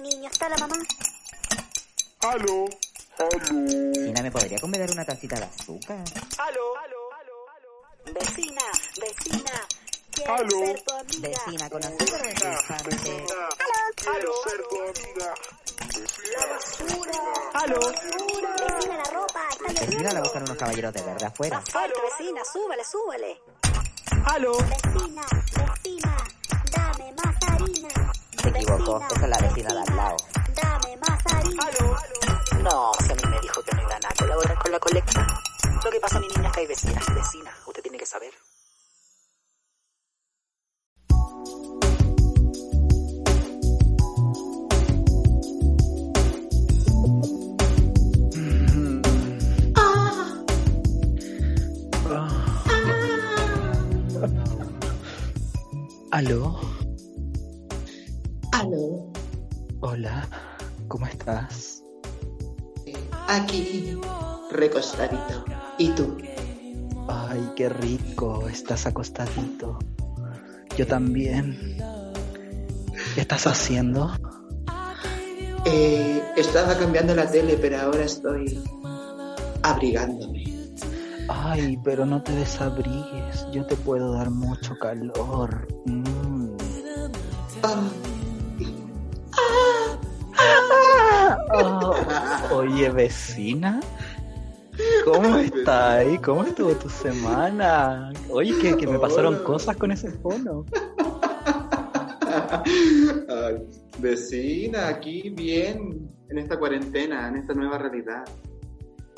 Mi niño, ¿está la mamá? ¡Aló! ¡Aló! Vecina, ¿me podría convidar una tacita de azúcar? ¡Aló! ¡Aló! ¡Aló! Vecina, vecina, Aló. ser tu amiga. Vecina, con azúcar o endulzante? Quiero ser tu amiga. ¡Aló! Vecina, la ropa, está Vecina, la buscan unos caballeros de verde afuera. Fuerte, vecina, súbele, súbele. ¡Aló! Vecina, vecina. Se equivocó, esa es la vecina de al lado. Dame más harina. No, si a mí me dijo que no iba a colaborar con la colecta. Lo que pasa, mi niña, es que hay vecinas y vecinas. Usted tiene que saber. ¿Aló? Aló, Hola, ¿cómo estás? aquí, recostadito. ¿Y tú? Ay, qué rico, estás acostadito. Yo también. ¿Qué estás haciendo? Eh, estaba cambiando la tele, pero ahora estoy abrigándome. Ay, pero no te desabrigues, yo te puedo dar mucho calor. Mm. Ah, Oh, oye, vecina, ¿cómo estás? ¿Cómo estuvo tu semana? Oye, que, que me pasaron Hola. cosas con ese fono. Ay, vecina, aquí bien, en esta cuarentena, en esta nueva realidad,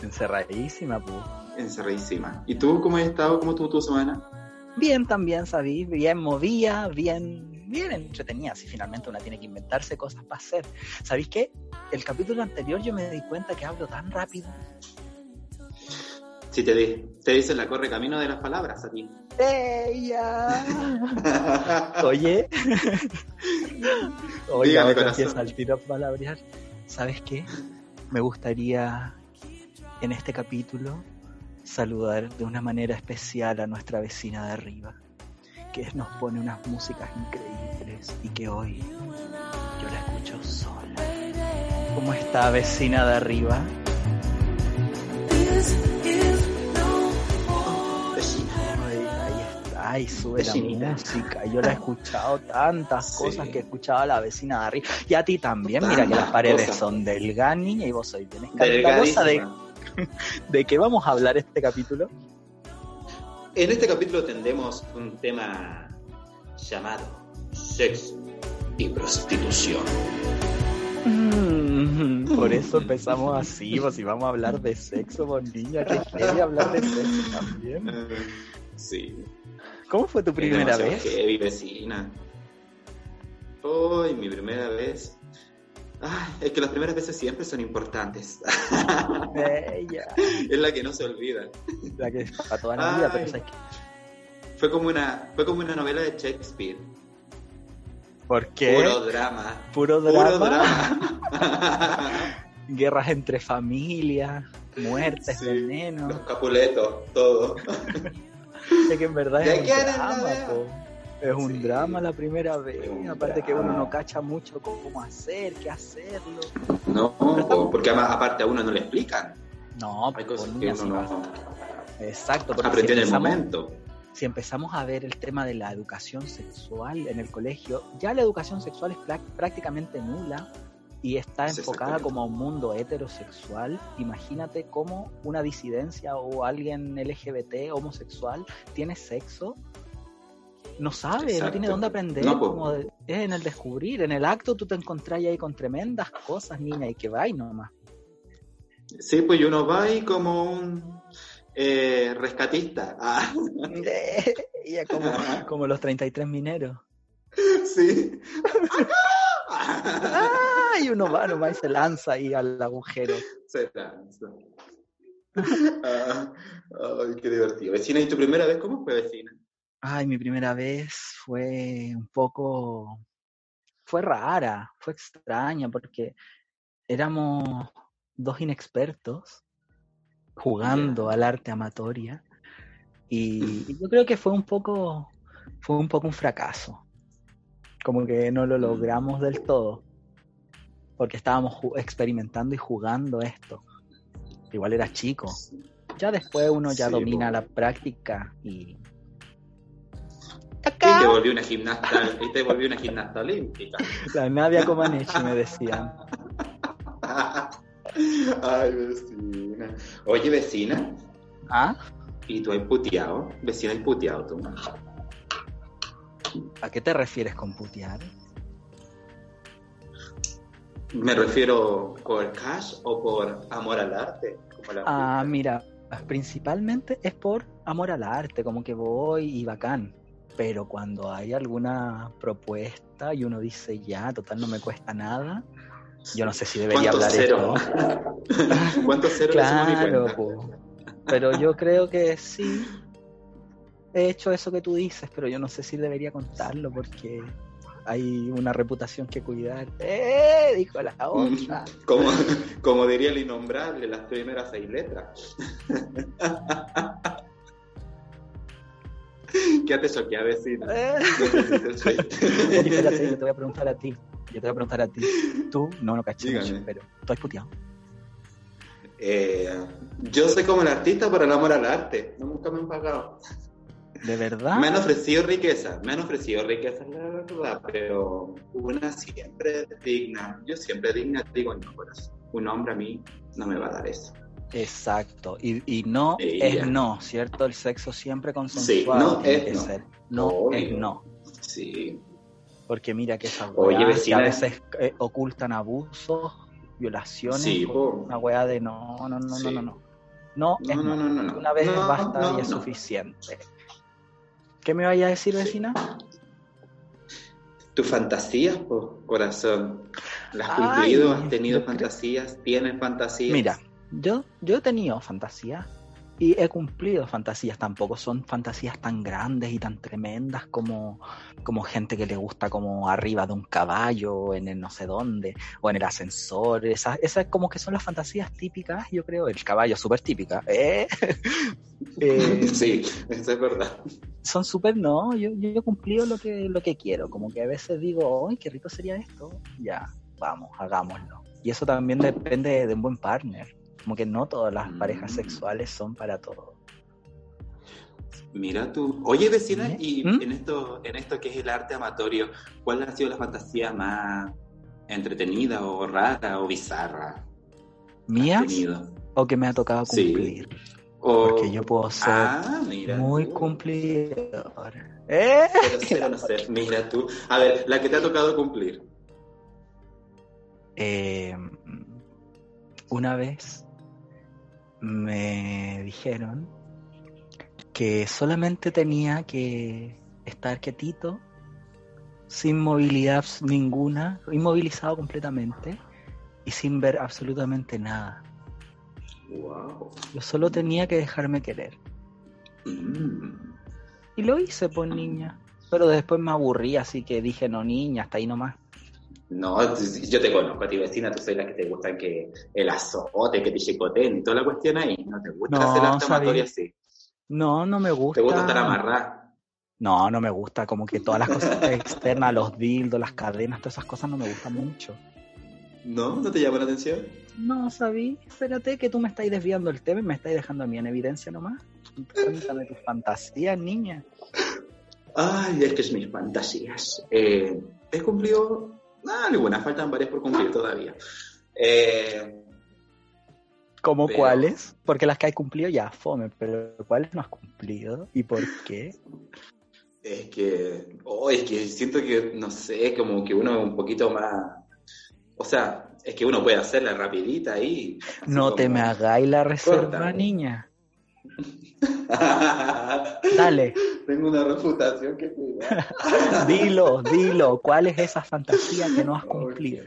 Encerradísima, pues. encerradísima. ¿Y tú cómo has estado? ¿Cómo estuvo tu semana? Bien también, sabí, bien movía, bien, bien entretenida. Si finalmente una tiene que inventarse cosas para hacer. ¿Sabéis qué? El capítulo anterior yo me di cuenta que hablo tan rápido. Sí, te, di, te dicen la corre camino de las palabras a ti. ¡Ella! Oye. Oye, Dígame, ahora corazón. empieza al tiro a palabrear. ¿Sabes qué? Me gustaría en este capítulo saludar de una manera especial a nuestra vecina de arriba, que nos pone unas músicas increíbles y que hoy yo la escucho sola. ¿Cómo está vecina de arriba? Vecina. Ay, sube la Vecinita. música. Yo la he escuchado tantas Sí. cosas que escuchaba la vecina de arriba. Y a ti también, mira que las paredes cosas. son delgadas, niña, y vos sois bien escandalosa. ¿De. ¿De qué vamos a hablar este capítulo? En este capítulo tendremos un tema llamado sexo y prostitución. Mm, por eso empezamos así, pues si vamos a hablar de sexo, con niña, que quiere hablar de sexo también. Sí. ¿Cómo fue tu primera vez? Heavy, vecina. Hoy, mi primera vez. Ay, es que las primeras veces siempre son importantes. Bella, es la que no se olvida. la que es para toda la vida, pero sabes que Fue como una, fue como una novela de Shakespeare. ¿Por qué? Puro drama. Puro Puro drama. drama. guerras entre familias, muertes, Sí, veneno. Los capuletos, todo. Es que en verdad ¿De es un es drama. Es un Sí. drama la primera vez. Aparte que uno no cacha mucho cómo hacer, qué hacerlo. No, porque ama- aparte a uno no le explican. No, Hay cosas que uno no Exacto, porque aprendió si en el momento. si empezamos a ver el tema de la educación sexual en el colegio, ya la educación sexual es prácticamente nula y está enfocada como a un mundo heterosexual. Imagínate cómo una disidencia o alguien LGBT homosexual tiene sexo. No sabe, no tiene dónde aprender, No, po. como de- es en el descubrir, en el acto tú te encontrás ahí con tremendas cosas, niña, y que va y nomás. Sí, pues uno va ahí como un eh, rescatista. Ah, como, como los 33 mineros. sí. ¡Ah! Y uno va nomás y se lanza ahí al agujero. Se lanza. Ah, ay, qué divertido. Vecina, ¿y tu primera vez cómo fue vecina? Ay, mi primera vez fue un poco, fue rara, fue extraña porque éramos dos inexpertos jugando al arte amatoria y, y yo creo que fue un poco, fue un poco un fracaso, como que no lo Mm. logramos del todo porque estábamos experimentando y jugando esto. Igual era chico. Ya después uno ya Sí, domina la práctica y Y te volvió una gimnasta, y te volvió una gimnasta olímpica. La Nadia Comaneci me decían. Ay, vecina. Oye, vecina, ¿Ah? ¿y tú has puteado? Vecina, ¿has puteado tú? ¿A qué te refieres con putear? Me refiero por cash o por amor al arte. Como la Ah, mira, principalmente es por amor al arte, como que voy y bacán. Pero cuando hay alguna propuesta y uno dice ya, total no me cuesta nada, yo no sé si debería ¿Cuántos hablar cero? esto. ¿Cuántos ceros Claro, po. pero yo creo que sí. He hecho eso que tú dices, pero yo no sé si debería contarlo porque hay una reputación que cuidar. ¡Eh! Dijo la otra. Como, como diría el innombrable, las primeras seis letras. Quédate choqueada, vecina. Eh. Oye, espérate, yo te voy a preguntar a ti. Yo te voy a preguntar a ti. Tú, no, no caché Dígame. pero tú has puteado. Eh, yo soy como el artista por el amor al arte. No, nunca me han pagado. ¿De verdad? Me han ofrecido riqueza, me han ofrecido riqueza, la verdad, pero una siempre digna. Yo siempre digna digo corazón. Un hombre a mí no me va a dar eso. Exacto. Y, y no Ella. es no, ¿cierto? El sexo siempre Sí, consensuado no tiene es que no. ser. No Obvio. es no. Sí. Porque mira que esas weas que a veces eh, ocultan abusos, violaciones, Sí, por una wea de no, no, no, Sí. no, no, no. No, es No, no, no, no, no. Una vez No, basta no, y es no. suficiente. ¿Qué me vaya a decir, vecina? Tus fantasías, po, corazón. ¿Las has cumplido? ¿Has tenido fantasías? ¿Tienes fantasías? Mira, yo, yo he tenido fantasías y he cumplido fantasías. Tampoco son fantasías tan grandes y tan tremendas como, como gente que le gusta como arriba de un caballo, en el no sé dónde, o en el ascensor. Esas, esas como que son las fantasías típicas, yo creo. El caballo súper típica. ¿eh? Eh, Sí, eso es verdad. son súper, no, yo, yo he cumplido lo que, lo que quiero. Como que a veces digo, ¡ay, qué rico sería esto! Ya, vamos, hagámoslo. Y eso también depende de un buen partner. Como que no todas las Mm. parejas sexuales son para todo. Mira tú. Oye, vecina, ¿Eh? y ¿Mm? en esto, en esto que es el arte amatorio, ¿cuál ha sido la fantasía más entretenida o rara o bizarra? ¿Mías o que me ha tocado Sí. cumplir? O- Porque yo puedo ser Ah, mira. muy tú. cumplidor. ¿Eh? Pero cero no sé, mira tú. A ver, la que te ha tocado cumplir. Eh, una vez me dijeron que solamente tenía que estar quietito, sin movilidad ninguna, inmovilizado completamente y sin ver absolutamente nada. Wow. Yo solo tenía que dejarme querer. Mm. Y lo hice, pues niña. Pero después me aburrí, así que dije, no, niña, hasta ahí nomás. No, yo te conozco a ti, vecina, tú soy la que te gusta que el azote, que te chicoteen y toda la cuestión ahí. No te gusta No, hacer sabía. amatorio así. No, no me gusta. Te gusta estar amarrada. No, no me gusta. Como que todas las cosas externas, los dildos, las cadenas, todas esas cosas no me gustan mucho. ¿No? ¿No te llama la atención? No, sabí. Espérate que tú me estáis desviando el tema y me estáis dejando a mí en evidencia nomás. Cuéntame tus fantasías, niña. Ay, es que es mis fantasías. Eh, he cumplido. Ah, algunas, faltan varias por cumplir todavía. Eh, ¿Cómo Pero- cuáles? Porque las que hay cumplido ya, fome, pero ¿cuáles no has cumplido? ¿Y por qué? es que. Oh, es que siento que, no sé, como que uno es un poquito más. O sea, es que uno puede hacerla rapidita ahí. No te me hagáis la reserva, Corta. niña. Dale, Tengo una refutación que cuidar. dilo, dilo. ¿Cuál es esa fantasía que no has cumplido?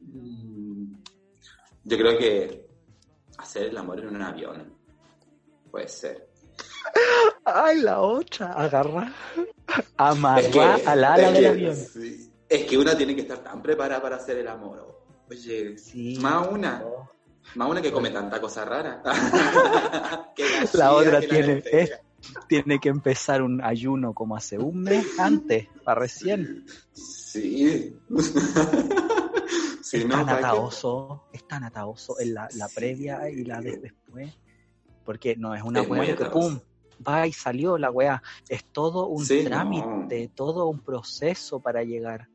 Mm, Yo creo que hacer el amor en un avión. Puede ser. Ay, la otra. Agarra. Es Amarra que- al ala es del avión. sí. Es que uno tiene que estar tan preparada para hacer el amor. Oye, Sí. más una. Más una que come tanta cosa rara. Que La otra que tiene, es- tiene que empezar un ayuno como hace un mes antes, para recién. Sí. Es no, tan ataoso, es tan ataoso en la, la previa y la de después. Porque no es una Es weá que pum, va y salió la weá. Es todo un Sí, trámite, todo un proceso para llegar.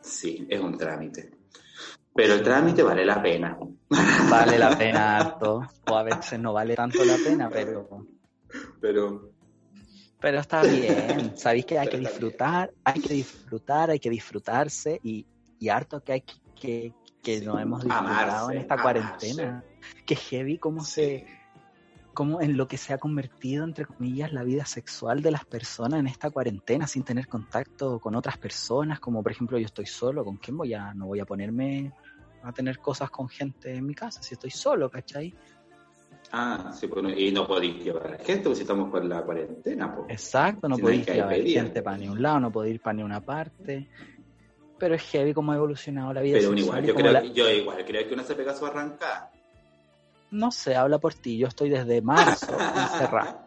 Sí, es un trámite. Pero el trámite vale la pena. Vale la pena harto. O a veces no vale tanto la pena, pero, Pero pero está bien. Sabéis que hay que Pero disfrutar, hay que disfrutar, hay que disfrutarse y, y harto que hay que, que, que Sí, nos hemos disfrutado amarse, en esta amarse. cuarentena. Que heavy cómo se, cómo en lo que se ha convertido, entre comillas, la vida sexual de las personas en esta cuarentena, sin tener contacto con otras personas, como por ejemplo yo estoy solo, ¿con quién voy a, no voy a ponerme a tener cosas con gente en mi casa, si estoy solo, ¿cachai? Ah, sí, pues, no- y no podéis llevar gente, pues si estamos con la cuarentena. Pues. Exacto, no Si no podéis que llevar gente para ni un lado, no podéis ir para ni una parte. Pero es heavy cómo ha evolucionado la vida Pero sexual igual, yo creo, la- que- yo igual creo que uno se pega su arrancada. No sé, habla por ti, yo estoy desde marzo encerrado.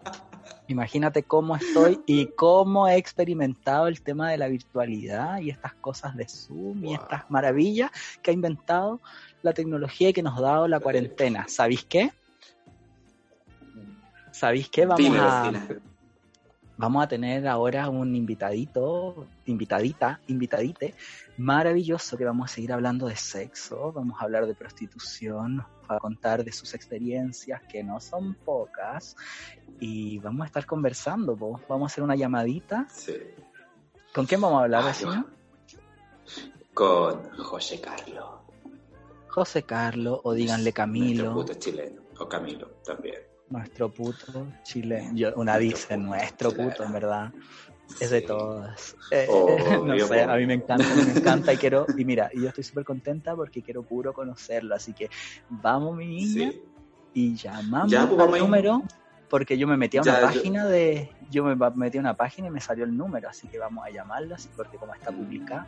Imagínate cómo estoy y cómo he experimentado el tema de la virtualidad y estas cosas de Zoom y estas maravillas que ha inventado la tecnología y que nos ha dado la cuarentena. ¿Sabéis qué? ¿Sabéis qué? Vamos Dime, a, vecina. Vamos a tener ahora un invitadito, invitadita, invitadite, maravilloso que vamos a seguir hablando de sexo, vamos a hablar de prostitución, nos va a contar de sus experiencias, que no son pocas, y vamos a estar conversando, po. vamos a hacer una llamadita. Sí. ¿Con quién vamos a hablar, Ay? Con José Carlos. José Carlos, o díganle Nuestro Camilo, puto chileno. O Camilo también. Nuestro puto chileno. Yo, una dice nuestro Claro. puto, en verdad. Es de Sí. todas. Eh, Obvio, no sé, a mí me encanta, a mí me encanta y quiero, y mira, y yo estoy súper contenta porque quiero puro conocerlo, así que vamos mi niña Sí. y llamamos Ya, pues, al número porque yo me metí a una Ya, yo- página de, yo me metí a una página y me salió el número, así que vamos a llamarla, así porque como está publicada.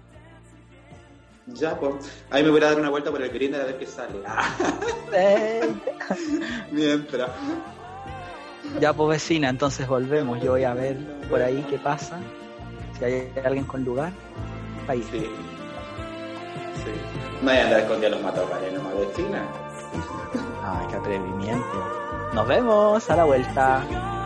Ya, pues. Ahí me voy a dar una vuelta por el Grindr a ver qué sale. Ah, mientras. ya pues vecina, entonces volvemos, yo voy a ver por ahí qué pasa, si hay alguien con lugar, ir. Sí. Sí. No hay a andar escondiendo los matorrales nomás vecina. Ay, qué atrevimiento. Nos vemos a la vuelta.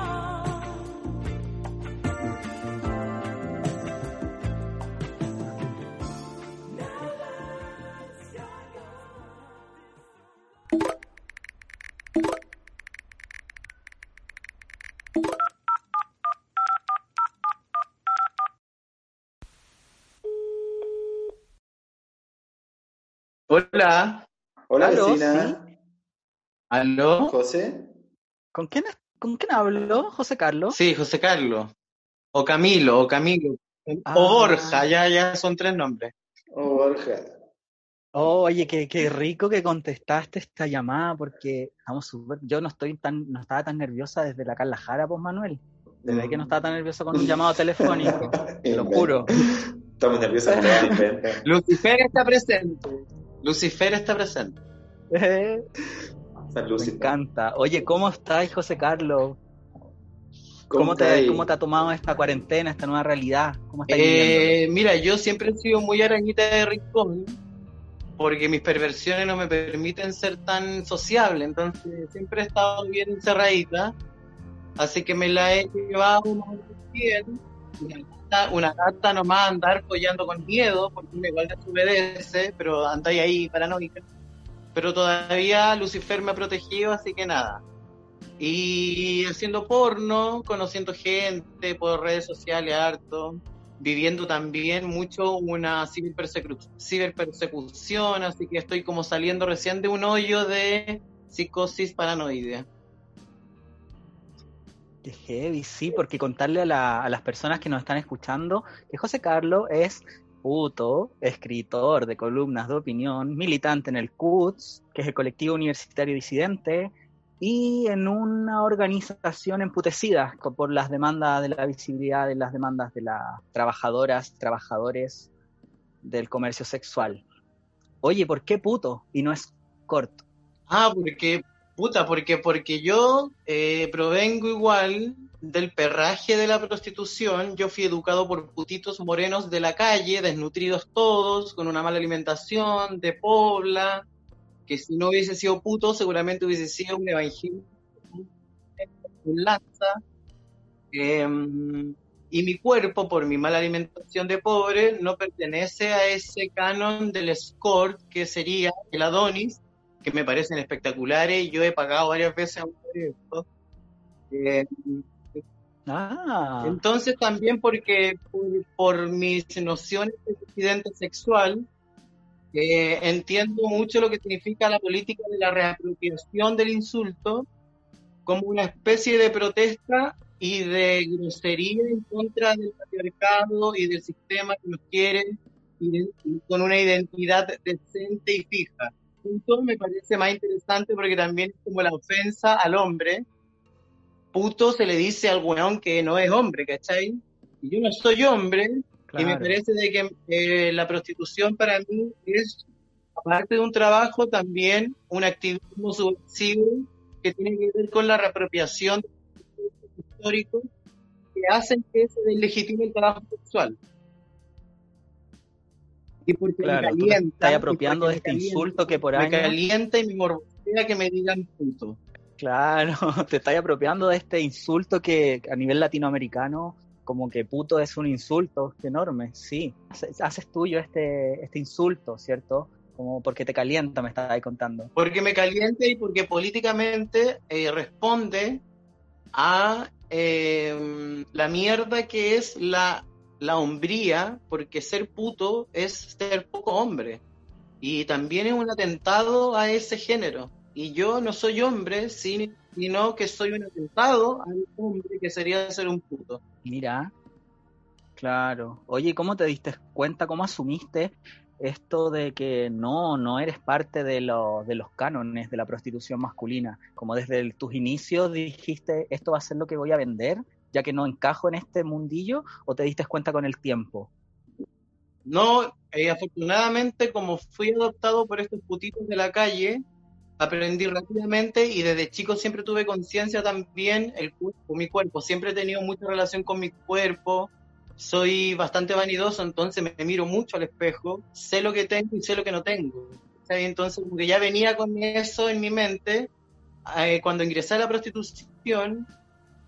Hola, Hola Aló, vecina. ¿aló? José. ¿Con quién, ¿Con quién habló, José Carlos? Sí, José Carlos. O Camilo, o Camilo. Ah. O Borja, ya, ya son tres nombres. Oh, Borja. Oh, oye, qué, qué rico que contestaste esta llamada porque estamos súper. Yo no estoy tan, no estaba tan nerviosa desde la Carla Jara, pues Manuel. Desde que no estaba tan nerviosa con un llamado telefónico. Te lo juro. Estamos nerviosos. Lucifer está presente. Lucifer está presente. San Me Lucy. encanta. Oye, ¿cómo estás, José Carlos? ¿Cómo ¿Cómo está te? ¿Cómo te ha tomado esta cuarentena, esta nueva realidad? ¿Cómo estás viviendo? Eh, mira, yo siempre he sido muy arañita de rincón porque mis perversiones no me permiten ser tan sociable, entonces siempre he estado bien encerradita, así que me la he llevado menos bien. Una gata, una gata nomás andar follando con miedo, porque igual desobedece, pero anda ahí paranoica. Pero todavía Lucifer me ha protegido, así que nada. Y haciendo porno, conociendo gente por redes sociales harto, viviendo también mucho una ciberpersecu- ciberpersecución, así que estoy como saliendo recién de un hoyo de psicosis paranoide. Heavy, sí, porque contarle a, la- a las personas que nos están escuchando que José Carlos es puto, escritor de columnas de opinión, militante en el CUTS, que es el colectivo universitario disidente, y en una organización emputecida por las demandas de la visibilidad de las demandas de las trabajadoras, trabajadores del comercio sexual. Oye, ¿por qué puto y no es corto? Ah, porque, puta, porque, porque yo eh, provengo igual del perraje de la prostitución. Yo fui educado por putitos morenos de la calle, desnutridos todos, con una mala alimentación, de pobla, que si no hubiese sido puto, seguramente hubiese sido un evangelio, un lanza. Em, y mi cuerpo, por mi mala alimentación de pobre, no pertenece a ese canon del escort que sería el Adonis, que me parecen espectaculares y yo he pagado varias veces a un de. Eh, Ah, entonces también porque por, por mis nociones de disidente sexual, eh, entiendo mucho lo que significa la política de la reapropiación del insulto como una especie de protesta y de grosería en contra del patriarcado y del sistema que nos quiere iden- con una identidad decente y fija. Punto me parece más interesante porque también es como la ofensa al hombre. Puto se le dice al weón que no es hombre, ¿cachai? Y yo no soy hombre, y me claro. parece de que eh, la prostitución para mí es, aparte de un trabajo, también un activismo subversivo que tiene que ver con la reapropiación históricos que hacen que se deslegitime el trabajo sexual. Y porque Claro, me calienta, estás apropiando de me este calienta, insulto que por me años... calienta y me morbosea que me digan puto. Claro, te estás apropiando de este insulto que a nivel latinoamericano, como que puto es un insulto enorme, sí. Haces, haces tuyo este, este insulto, ¿cierto? Como porque te calienta, me ahí contando. Porque me calienta y porque políticamente eh, responde a eh, la mierda que es la, la hombría, porque ser puto es ser poco hombre. Y también es un atentado a ese género. Y yo no soy hombre, sin- sino que soy un atentado al hombre que sería ser un puto. Mira, claro. Oye, ¿cómo te diste cuenta, cómo asumiste esto de que no, no eres parte de, de los cánones de la prostitución masculina? Como desde tus inicios dijiste, esto va a ser lo que voy a vender, ya que no encajo en este mundillo, o te diste cuenta con el tiempo? No, eh, afortunadamente, como fui adoptado por estos putitos de la calle, aprendí rápidamente y desde chico siempre tuve conciencia también el mi cuerpo. Siempre he tenido mucha relación con mi cuerpo. Soy bastante vanidoso, entonces me miro mucho al espejo. Sé lo que tengo y sé lo que no tengo. Entonces, como que ya venía con eso en mi mente eh, cuando ingresé a la prostitución.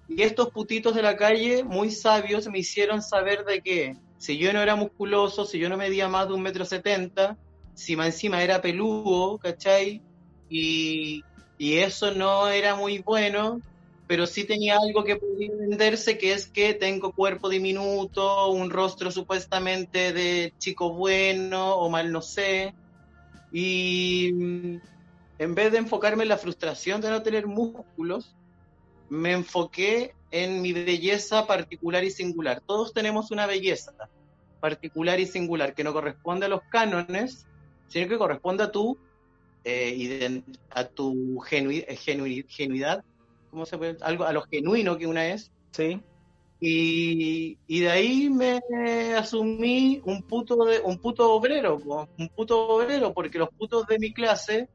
Y estos putitos de la calle, muy sabios, me hicieron saber de que si yo no era musculoso, si yo no medía más de un metro setenta, si más encima era peludo, ¿cachai? Y, y eso no era muy bueno, pero sí tenía algo que podía venderse, que es que tengo cuerpo diminuto, un rostro supuestamente de chico bueno o mal no sé. Y mm, en vez de enfocarme en la frustración de no tener músculos, me enfoqué en mi belleza particular y singular. Todos tenemos una belleza particular y singular que no corresponde a los cánones, sino que corresponde a tu, eh, a tu genui- eh, genui- genuidad, ¿cómo se puede? Algo, a lo genuino que una es. Sí. Y, y de ahí me asumí un puto, de, un puto obrero, un puto obrero, porque los putos de mi clase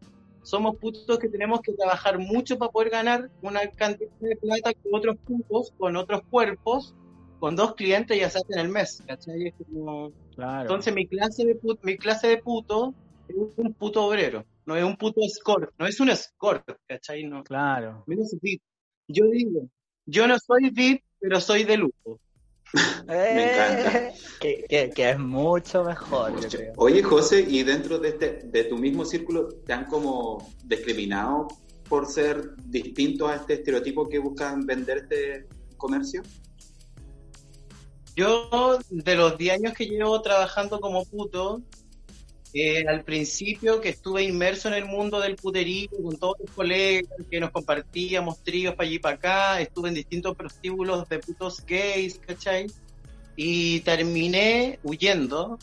somos putos que tenemos que trabajar mucho para poder ganar una cantidad de plata que otros putos con otros cuerpos, con dos clientes ya se hacen el mes, ¿cachai? Es como- Claro. Entonces mi clase de puto, mi clase de puto es un puto obrero, no es un puto escort, no es un escort, ¿cachai? No, Claro. Yo digo, yo no soy VIP, pero soy de lujo. Me encanta. Eh, Que, que- que es mucho mejor, yo creo. Oye, José, ¿y dentro de, este, de tu mismo círculo te han como discriminado por ser distinto a este estereotipo que buscan vender este comercio? Yo, de los 10 años que llevo trabajando como puto, eh, al principio que estuve inmerso en el mundo del puterío con todos los colegas que nos compartíamos tríos para allí para acá, estuve en distintos prostíbulos de putos gays, ¿cachai? Y terminé huyendo,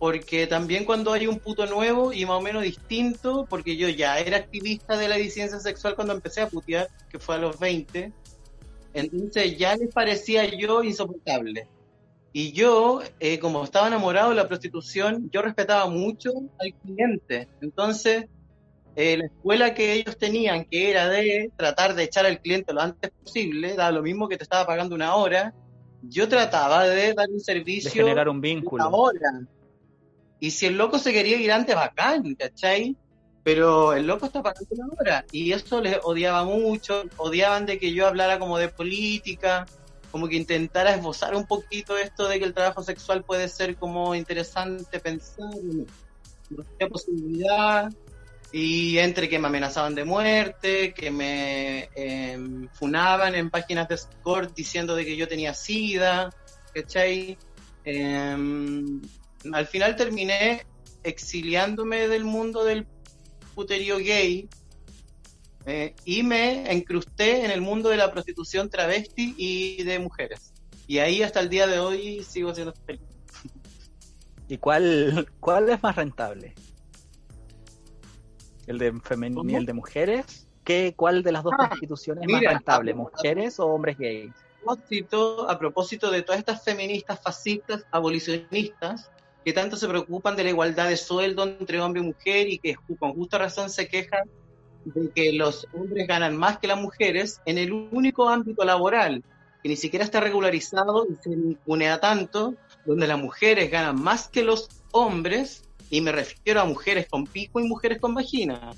porque también cuando hay un puto nuevo y más o menos distinto, porque yo ya era activista de la disidencia sexual cuando empecé a putear, que fue a los 20, entonces ya les parecía yo insoportable. Y yo, eh, como estaba enamorado de la prostitución, yo respetaba mucho al cliente. Entonces, eh, la escuela que ellos tenían, que era de tratar de echar al cliente lo antes posible, da lo mismo que te estaba pagando una hora, yo trataba de dar un De servicio generar un una vínculo. hora. Y si el loco se quería ir antes, bacán, ¿cachai? Pero el loco está pagando una hora. Y eso les odiaba mucho. Odiaban de que yo hablara como de política, como que intentara esbozar un poquito esto de que el trabajo sexual puede ser como interesante pensar. No, posibilidad. Y entre que me amenazaban de muerte, que me em, funaban en páginas de Discord diciendo de que yo tenía sida, ¿cachai? Em, al final terminé exiliándome del mundo del puterío gay eh, y me encrusté en el mundo de la prostitución travesti y de mujeres. Y ahí hasta el día de hoy sigo siendo feliz. ¿Y cuál, cuál es más rentable? ¿El de femenino y el de mujeres? ¿Qué, ¿Cuál de las dos Ah, constituciones es más rentable? ¿Mujeres o hombres gays? a propósito de todas estas feministas fascistas, abolicionistas, que tanto se preocupan de la igualdad de sueldo entre hombre y mujer y que con justa razón se quejan de que los hombres ganan más que las mujeres en el único ámbito laboral que ni siquiera está regularizado y se ningunea tanto, donde las mujeres ganan más que los hombres, y me refiero a mujeres con pico y mujeres con vagina.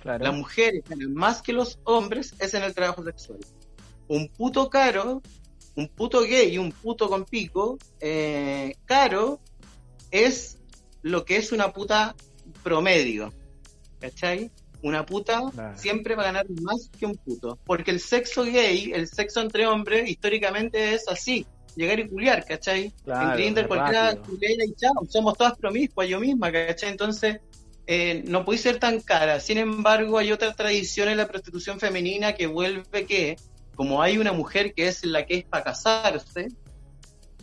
Claro. Las mujeres ganan más que los hombres es en el trabajo sexual. Un puto caro, un puto gay y un puto con pico, eh, caro es lo que es una puta promedio. ¿Cachai? Una puta siempre va a ganar más que un puto. Porque el sexo gay, el sexo entre hombres, históricamente es así. Llegar y culiar, ¿cachai? Claro, en Grindr cualquiera y chao. Somos todas promiscuas, yo misma, ¿cachai? Entonces, eh, no puede ser tan cara. Sin embargo, hay otra tradición en la prostitución femenina que vuelve que, como hay una mujer que es la que es para casarse,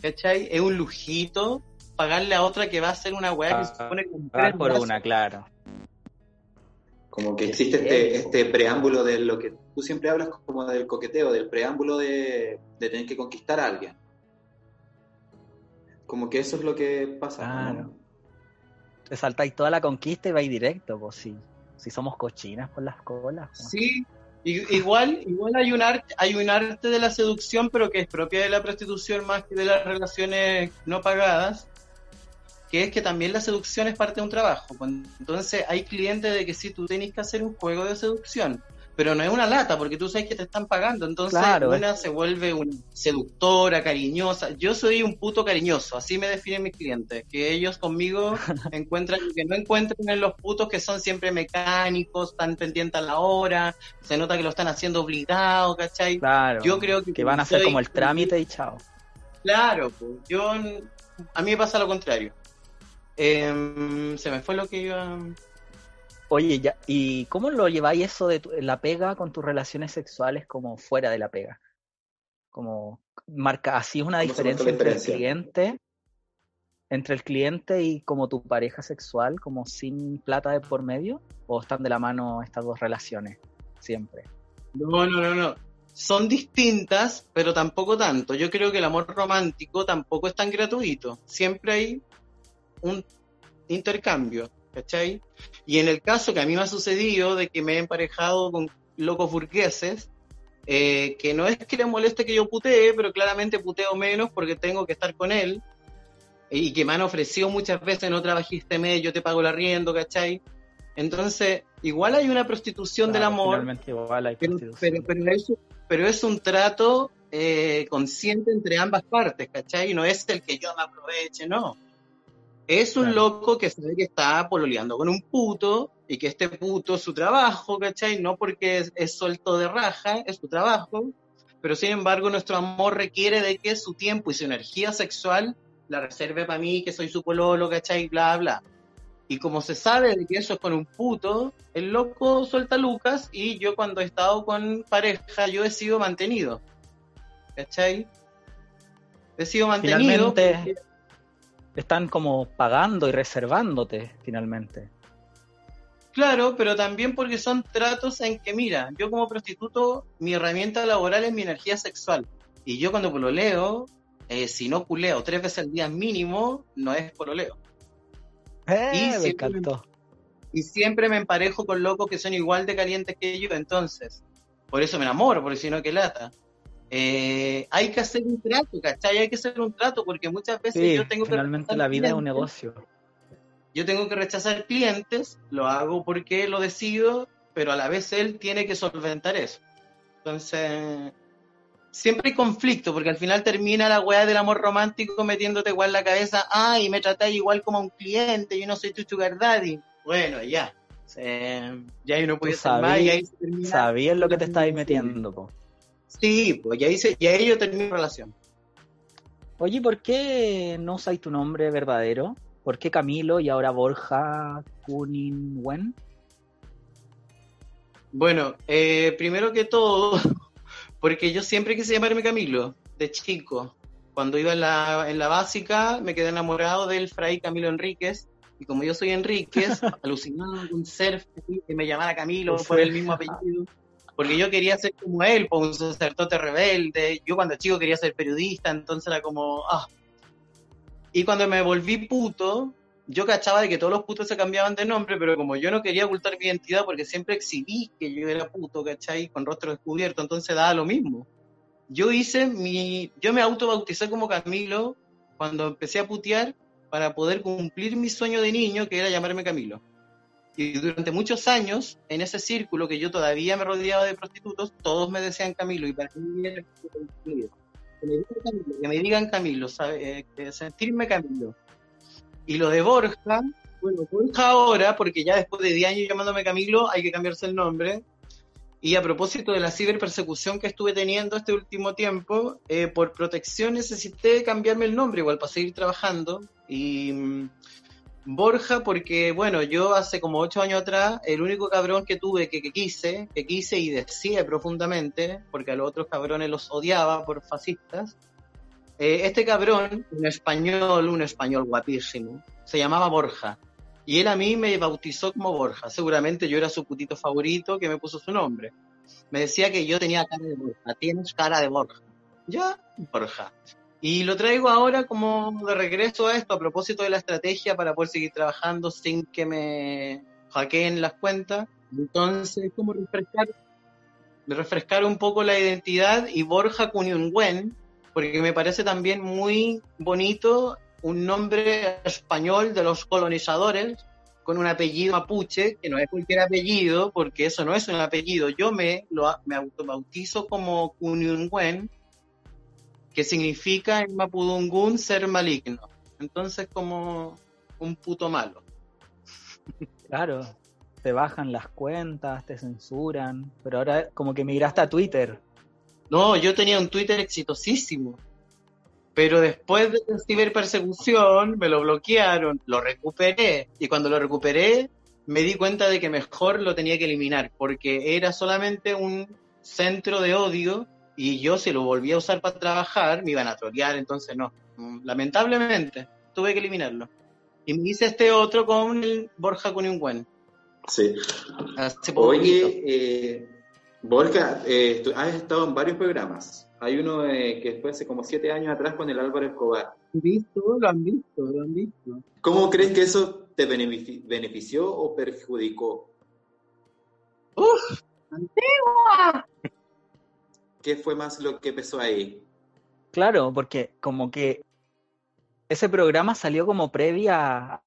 ¿cachai? Es un lujito pagarle a otra que va a hacer una weá que se supone que Ah, por una, claro. Como que existe este, este preámbulo de lo que tú siempre hablas como del coqueteo, del preámbulo de, de tener que conquistar a alguien. Como que eso es lo que pasa. ¿no? Claro. Te saltáis toda la conquista y vais directo, pues si, si somos cochinas por las colas. Sí, igual, igual hay un arte, hay un arte de la seducción, pero que es propia de la prostitución más que de las relaciones no pagadas, que es que también la seducción es parte de un trabajo. pues. Entonces hay clientes de que sí, tú tenés que hacer un juego de seducción, pero no es una lata, porque tú sabes que te están pagando. Entonces Claro, una se vuelve una seductora, cariñosa. Yo soy un puto cariñoso, así me definen mis clientes, que ellos conmigo encuentran lo que no encuentran en los putos que son siempre mecánicos, están pendientes a la hora, se nota que lo están haciendo obligado, ¿cachai? Claro. Yo creo que que van a hacer soy- como el trámite y chao. Claro, pues, yo a mí me pasa lo contrario. Em, se me fue lo que iba. Oye, ya, ¿y cómo lo lleváis eso de tu- la pega con tus relaciones sexuales como fuera de la pega? Como marca, así es una ¿Cómo se marca diferencia entre el cliente, entre el cliente y como tu pareja sexual, como sin plata de por medio, o están de la mano estas dos relaciones siempre. No, no, no, no. Son distintas, pero tampoco tanto. Yo creo que el amor romántico tampoco es tan gratuito. Siempre hay un intercambio, ¿cachai? Y en el caso que a mí me ha sucedido de que me he emparejado con locos burgueses, eh, que no es que le moleste que yo putee, pero claramente puteo menos porque tengo que estar con él, y que me han ofrecido muchas veces, no trabajé este mes, yo te pago el arriendo, ¿cachai? Entonces, igual hay una prostitución del Claro, amor, Finalmente igual hay pero, prostitución. pero, pero, es, pero es un trato eh, consciente entre ambas partes, ¿cachai? No es el que yo me aproveche, no. Es un Claro. loco que sabe que está pololeando con un puto y que este puto es su trabajo, ¿cachai? No porque es, es suelto de raja, es su trabajo, pero sin embargo nuestro amor requiere de que su tiempo y su energía sexual la reserve para mí, que soy su pololo, ¿cachai? Bla, bla. Y como se sabe de que eso es con un puto, el loco suelta a Lucas y yo cuando he estado con pareja, yo he sido mantenido. ¿Cachai? He sido mantenido. Finalmente porque- están como pagando y reservándote, finalmente. Claro, pero también porque son tratos en que, mira, yo como prostituto, mi herramienta laboral es mi energía sexual. Y yo cuando pololeo, eh, si no culeo tres veces al día mínimo, no es pololeo. Eh, Y me siempre- encantó. Y siempre me emparejo con locos que son igual de calientes que yo, entonces, por eso me enamoro, porque si no, que lata. Eh, hay que hacer un trato, ¿cachai? Hay que hacer un trato, porque muchas veces Sí, yo tengo que rechazar la vida es un clientes. negocio. yo tengo que rechazar clientes, lo hago porque lo decido, pero a la vez él tiene que solventar eso. Entonces, siempre hay conflicto, porque al final termina la weá del amor romántico metiéndote igual en la cabeza, ay, me tratáis igual como a un cliente, yo no soy tu sugar daddy. Bueno, ya. Eh, ya ahí no puede ser más y ahí sabías, se termina. sabías lo que te estabas metiendo, po. Sí, pues y ahí, se, y ahí yo termino mi relación. Oye, ¿por qué no usáis tu nombre verdadero? ¿Por qué Camilo y ahora Borja Kuninwen? Bueno, eh, primero que todo, porque yo siempre quise llamarme Camilo, de chico. Cuando iba en la, en la básica, me quedé enamorado del fray Camilo Enríquez. Y como yo soy Enríquez, alucinaba con ser que me llamara Camilo por el mismo apellido. Porque yo quería ser como él, pues, un sacerdote rebelde. Yo cuando chico quería ser periodista, entonces era como, ah. Y cuando me volví puto, yo cachaba de que todos los putos se cambiaban de nombre, pero como yo no quería ocultar mi identidad porque siempre exhibí que yo era puto, ¿cachai? Con rostro descubierto, entonces daba lo mismo. Yo hice mi, yo me autobauticé como Camilo cuando empecé a putear para poder cumplir mi sueño de niño, que era llamarme Camilo. Y durante muchos años, en ese círculo que yo todavía me rodeaba de prostitutos, todos me decían Camilo, y para mí era. Que me digan Camilo, que me digan Camilo, ¿sabe? Eh, sentirme Camilo. Y lo de Borja, bueno, Borja ahora, porque ya después de 10 años llamándome Camilo, hay que cambiarse el nombre. Y a propósito de la ciberpersecución que estuve teniendo este último tiempo, eh, por protección necesité cambiarme el nombre igual para seguir trabajando. Y mm, Borja, porque bueno, yo hace como 8 años atrás, el único cabrón que tuve que, quise, que quise y deseé profundamente, porque a los otros cabrones los odiaba por fascistas, eh, este cabrón, un español, un español guapísimo, se llamaba Borja. Y él a mí me bautizó como Borja. Seguramente yo era su putito favorito que me puso su nombre. Me decía que yo tenía cara de Borja. Tienes cara de Borja. Ya, Borja. Y lo traigo ahora como de regreso a esto, a propósito de la estrategia para poder seguir trabajando sin que me hackeen las cuentas. Entonces, como refrescar, refrescar un poco la identidad y Borja Cunyungwen, porque me parece también muy bonito un nombre español de los colonizadores con un apellido mapuche, que no es cualquier apellido, porque eso no es un apellido. Yo me, lo, me autobautizo como Cunyungwen, que significa en Mapudungún ser maligno. Entonces como un puto malo. Claro, te bajan las cuentas, te censuran, pero ahora como que migraste a Twitter. No, yo tenía un Twitter exitosísimo. Pero después de la ciberpersecución me lo bloquearon, lo recuperé. Y cuando lo recuperé me di cuenta de que mejor lo tenía que eliminar, porque era solamente un centro de odio y yo si lo volvía a usar para trabajar me iban a trolear, entonces no. Mm, Lamentablemente tuve que eliminarlo. Y me hice este otro con el Borja Cuniungüen. Sí. Hace. Oye, eh, Borja, eh, tú has estado en varios programas. Hay uno eh, que fue hace como siete años atrás con el Álvaro Escobar. ¿Visto? Lo han visto, lo han visto. ¿Cómo crees que eso te benefici- benefició o perjudicó? ¡Uf! ¡Antigua! ¿Qué fue más lo que pesó ahí? Claro, porque como que ese programa salió como previa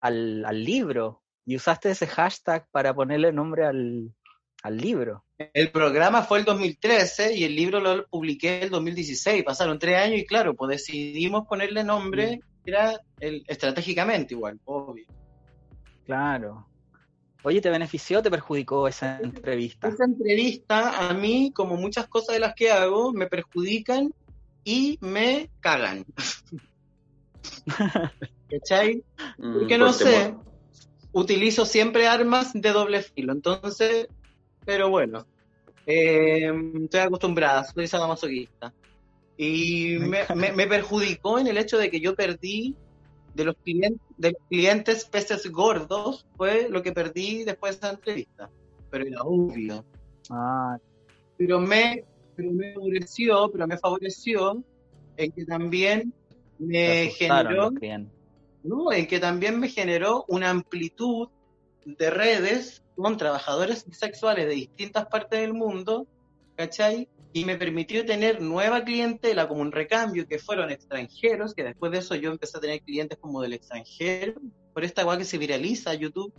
al, al libro y usaste ese hashtag para ponerle nombre al, al libro. El programa fue el 2013 y el libro lo publiqué el 2016. Pasaron tres años y claro, pues decidimos ponerle nombre, era el, estratégicamente igual, obvio. Claro. Oye, ¿te benefició o te perjudicó esa entrevista? Esa entrevista a mí, como muchas cosas de las que hago, me perjudican y me cagan. ¿Cachai? Mm, Porque no por sé, temor. utilizo siempre armas de doble filo. Entonces, pero bueno, eh, estoy acostumbrada, soy sadomasoquista. Y Me me- me perjudicó en el hecho de que yo perdí de los clientes, de los clientes peces gordos, fue lo que perdí después de esa entrevista. Pero era obvio. Ah, Pero me, pero me favoreció, pero me favoreció en que también me generó. ¿no? En que también me generó una amplitud de redes con trabajadores sexuales de distintas partes del mundo, ¿cachai? Y me permitió tener nueva clientela como un recambio que fueron extranjeros, que después de eso yo empecé a tener clientes como del extranjero, por esta guay que se viraliza YouTube.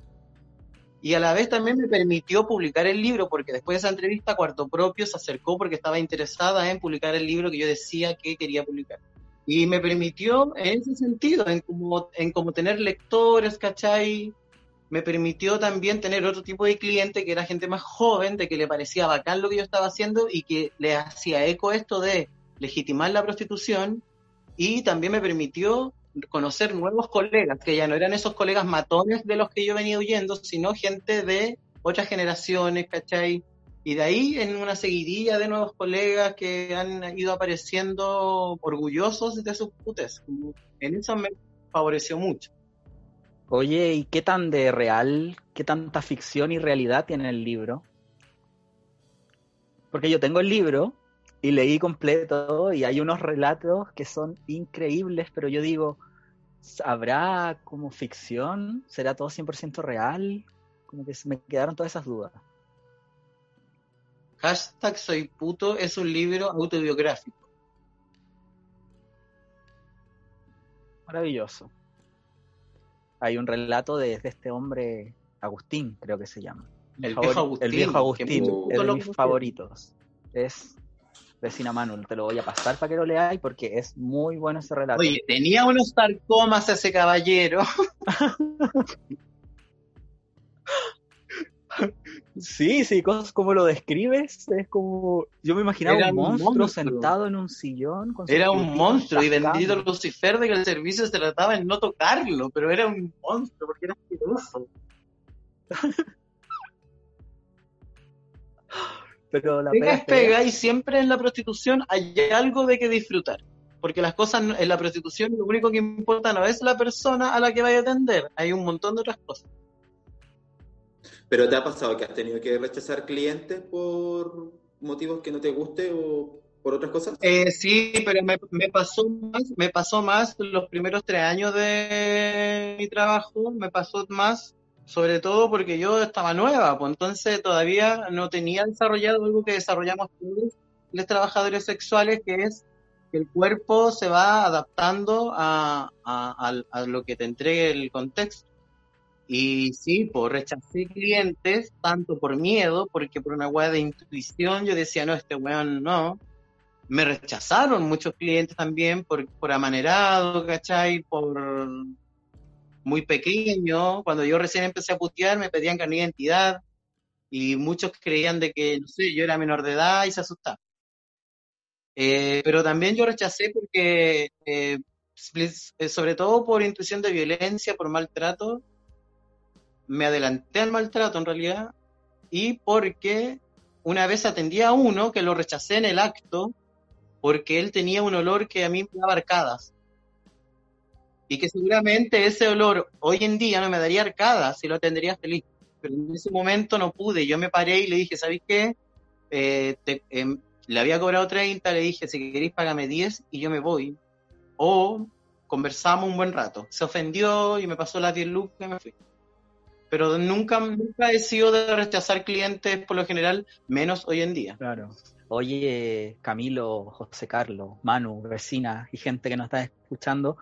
Y a la vez también me permitió publicar el libro, porque después de esa entrevista Cuarto Propio se acercó porque estaba interesada en publicar el libro que yo decía que quería publicar. Y me permitió en ese sentido, en como, en como tener lectores, ¿cachai? Me permitió también tener otro tipo de cliente que era gente más joven, de que le parecía bacán lo que yo estaba haciendo y que le hacía eco esto de legitimar la prostitución y también me permitió conocer nuevos colegas, que ya no eran esos colegas matones de los que yo venía huyendo, sino gente de otras generaciones, ¿cachai? Y de ahí en una seguidilla de nuevos colegas que han ido apareciendo orgullosos de sus putes. En eso me favoreció mucho. Oye, ¿y qué tan de real, qué tanta ficción y realidad tiene el libro? Porque yo tengo el libro y leí completo y hay unos relatos que son increíbles, pero yo digo, ¿habrá como ficción? ¿Será todo 100% real? Como que se me quedaron todas esas dudas. Hashtag Soy Puto es un libro autobiográfico. Maravilloso. Hay un relato de, de este hombre, Agustín, creo que se llama. El viejo Agustín. El viejo Agustín, es de mis favoritos. Es vecina Manuel, te lo voy a pasar para que lo leáis porque es muy bueno ese relato. Oye, tenía unos sarcomas ese caballero. Sí, sí, cosas como lo describes, es como, yo me imaginaba Era un monstruo, monstruo. sentado en un sillón. Con Era un monstruo y bendito Lucifer de que el servicio se trataba en no tocarlo, pero era un monstruo porque era asqueroso. Pero la Pega pega y siempre en la prostitución hay algo de que disfrutar. Porque las cosas en la prostitución lo único que importa no es la persona a la que vaya a atender, hay un montón de otras cosas. ¿Pero te ha pasado que has tenido que rechazar clientes por motivos que no te guste o por otras cosas? Eh, sí, pero me, me pasó más, me pasó más los primeros tres años de mi trabajo, me pasó más, sobre todo porque yo estaba nueva, pues entonces todavía no tenía desarrollado algo que desarrollamos todos los trabajadores sexuales, que es que el cuerpo se va adaptando a, a, lo que te entregue el contexto. Y sí, pues rechacé clientes, tanto por miedo, porque por una weá de intuición yo decía, no, este weón no. Me rechazaron muchos clientes también por, por amanerado, ¿cachai? Por muy pequeño. Cuando yo recién empecé a putear me pedían carnet de identidad y muchos creían de que, no sé, yo era menor de edad y se asustaban. Eh, pero también yo rechacé porque, eh, eh, sobre todo por intuición de violencia, por maltrato, me adelanté al maltrato en realidad y porque una vez atendí a uno que lo rechacé en el acto porque él tenía un olor que a mí me daba arcadas. Y que seguramente ese olor hoy en día no me daría arcadas y lo atendería feliz. Pero en ese momento no pude. Yo me paré y le dije, ¿sabes qué? Eh, em, le había cobrado 30, le dije, si queréis págame 10 y yo me voy. O conversamos un buen rato. Se ofendió y me pasó las 10 lucas y me fui. Pero nunca, nunca he sido de rechazar clientes por lo general, menos hoy en día. Claro. Oye, Camilo, José Carlos, Manu, vecina y gente que nos está escuchando,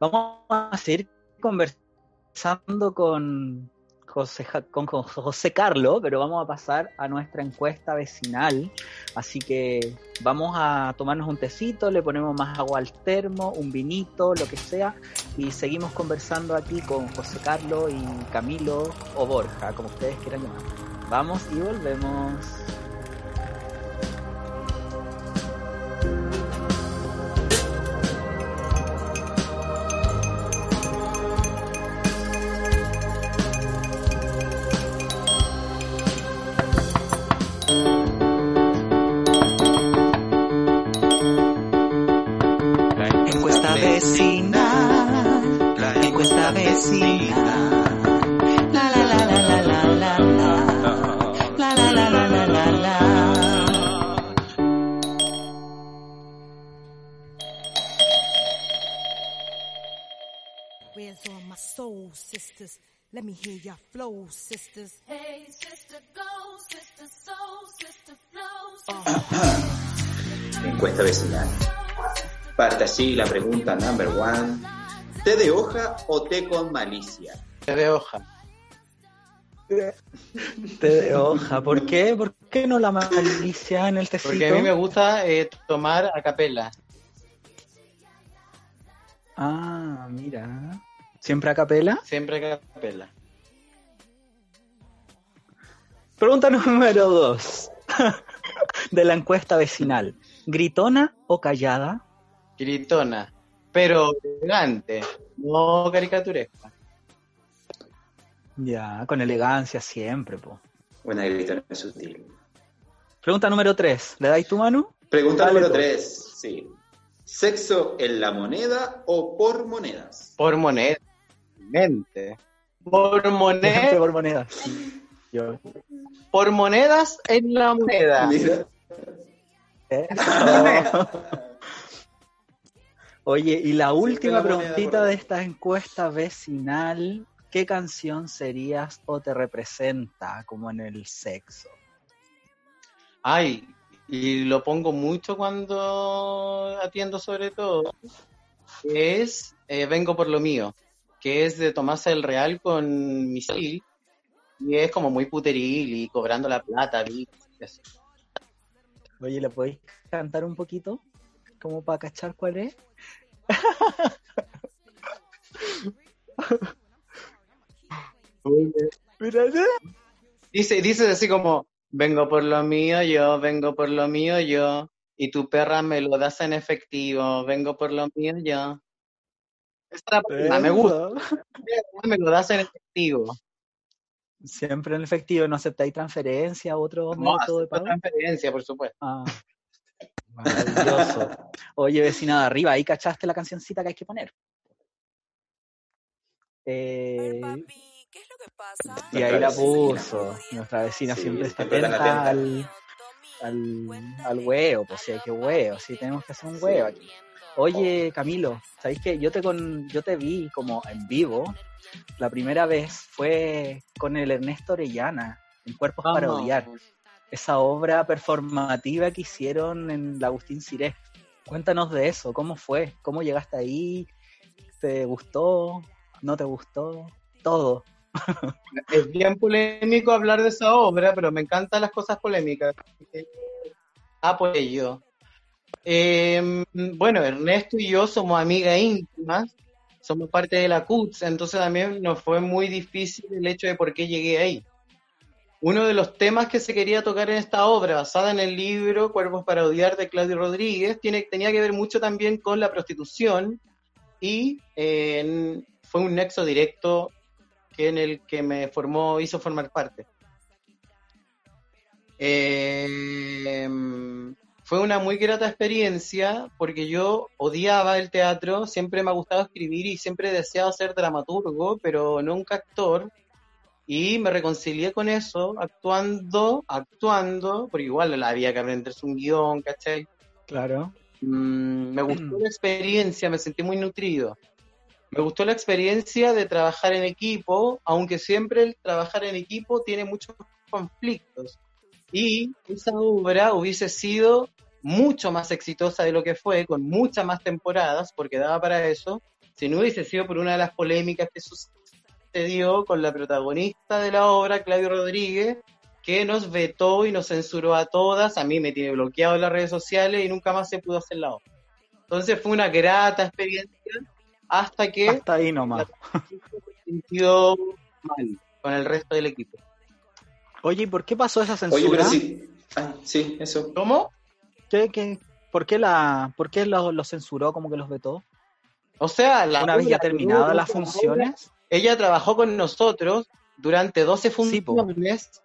vamos a seguir conversando con José, con, José Carlos, pero vamos a pasar a nuestra encuesta vecinal. Así que vamos a tomarnos un tecito, le ponemos más agua al termo, un vinito, lo que sea, y seguimos conversando aquí con José Carlos y Camilo o Borja, como ustedes quieran llamar. Vamos y volvemos. Where's all my soul sisters? Let me hear your flow, sisters. Hey, sister, go, sister, soul, sister, flow, Encuesta vecinal. Parte así la pregunta number one. ¿Té de hoja o té con malicia? Té de hoja. Té de hoja. ¿Por qué? ¿Por qué no la malicia en el tecito? Porque a mí me gusta eh, tomar a capela. Ah, mira. ¿Siempre a capela? Siempre a capela. Pregunta número dos. De la encuesta vecinal. ¿Gritona o callada? Gritona. Pero elegante. No caricaturesca. Ya, con elegancia siempre, po. Una gritona sutil. Pregunta número tres. ¿Le dais tu mano? Pregunta Dale número tú. tres. Sí. ¿Sexo en la moneda o por monedas? Por moneda. Por Siempre moneda. por moneda. Yo. Por monedas en la moneda. Mira. ¿Eh? Oye, y la última la preguntita de esta encuesta vecinal, ¿qué canción serías o te representa como en el sexo? Ay, y lo pongo mucho cuando atiendo sobre todo, es eh, Vengo por lo mío, que es de Tomás el Real con Misil, y es como muy puteril y cobrando la plata. Oye, ¿le podéis cantar un poquito? Como para cachar cuál es. Dice, dice así como, vengo por lo mío yo, vengo por lo mío yo, y tu perra me lo das en efectivo, vengo por lo mío yo. Esta la me gusta, me lo das en efectivo. Siempre en efectivo, ¿no aceptáis transferencia u otro No, método de pago? transferencia, por supuesto. Ah, maravilloso. Oye, vecina de arriba, ahí cachaste la cancioncita que hay que poner. Eh, ¿Qué es lo que pasa? y ahí la puso. Nuestra vecina Sí, siempre está atenta al, al, al huevo, pues sí, hay que huevo, sí, tenemos que hacer un Sí. huevo aquí. Oye, Camilo, ¿sabéis que yo te con, yo te vi como en vivo? La primera vez fue con el Ernesto Orellana, en Cuerpos para. Odiar. Esa obra performativa que hicieron en la Agustín Ciré. Cuéntanos de eso, ¿cómo fue? ¿Cómo llegaste ahí? ¿Te gustó? ¿No te gustó? Todo. Es bien polémico hablar de esa obra, pero me encantan las cosas polémicas. Apoyo. Eh, bueno, Ernesto y yo somos amigas íntimas, somos parte de la CUTS, entonces también nos fue muy difícil el hecho de por qué llegué ahí. Uno de los temas que se quería tocar en esta obra, basada en el libro Cuerpos para Odiar de Claudio Rodríguez, tenía que ver mucho también con la prostitución y fue un nexo directo que en el que me formó, hizo formar parte. Eh, fue una muy grata experiencia porque yo odiaba el teatro, siempre me ha gustado escribir y siempre deseaba ser dramaturgo, pero nunca actor. Y me reconcilié con eso actuando, actuando, porque igual había que aprenderse un guion, ¿cachai? Claro. Mm, me gustó la experiencia, me sentí muy nutrido. Me gustó la experiencia de trabajar en equipo, aunque siempre el trabajar en equipo tiene muchos conflictos. Y esa obra hubiese sido mucho más exitosa de lo que fue, con muchas más temporadas, porque daba para eso, si no hubiese sido por una de las polémicas que sucedió con la protagonista de la obra, Claudio Rodríguez, que nos vetó y nos censuró a todas, a mí me tiene bloqueado en las redes sociales y nunca más se pudo hacer la obra. Entonces fue una grata experiencia hasta que Hasta ahí nomás. se sintió mal con el resto del equipo. Oye, ¿y por qué pasó esa Oye, censura? pero sí. Ah, sí, eso. ¿Cómo? ¿Qué, qué- por qué, la, por qué lo, lo censuró, como que los vetó? O sea, la Una vez ya terminadas las funciones. Ella trabajó con nosotros durante 12 Sí, po. funciones.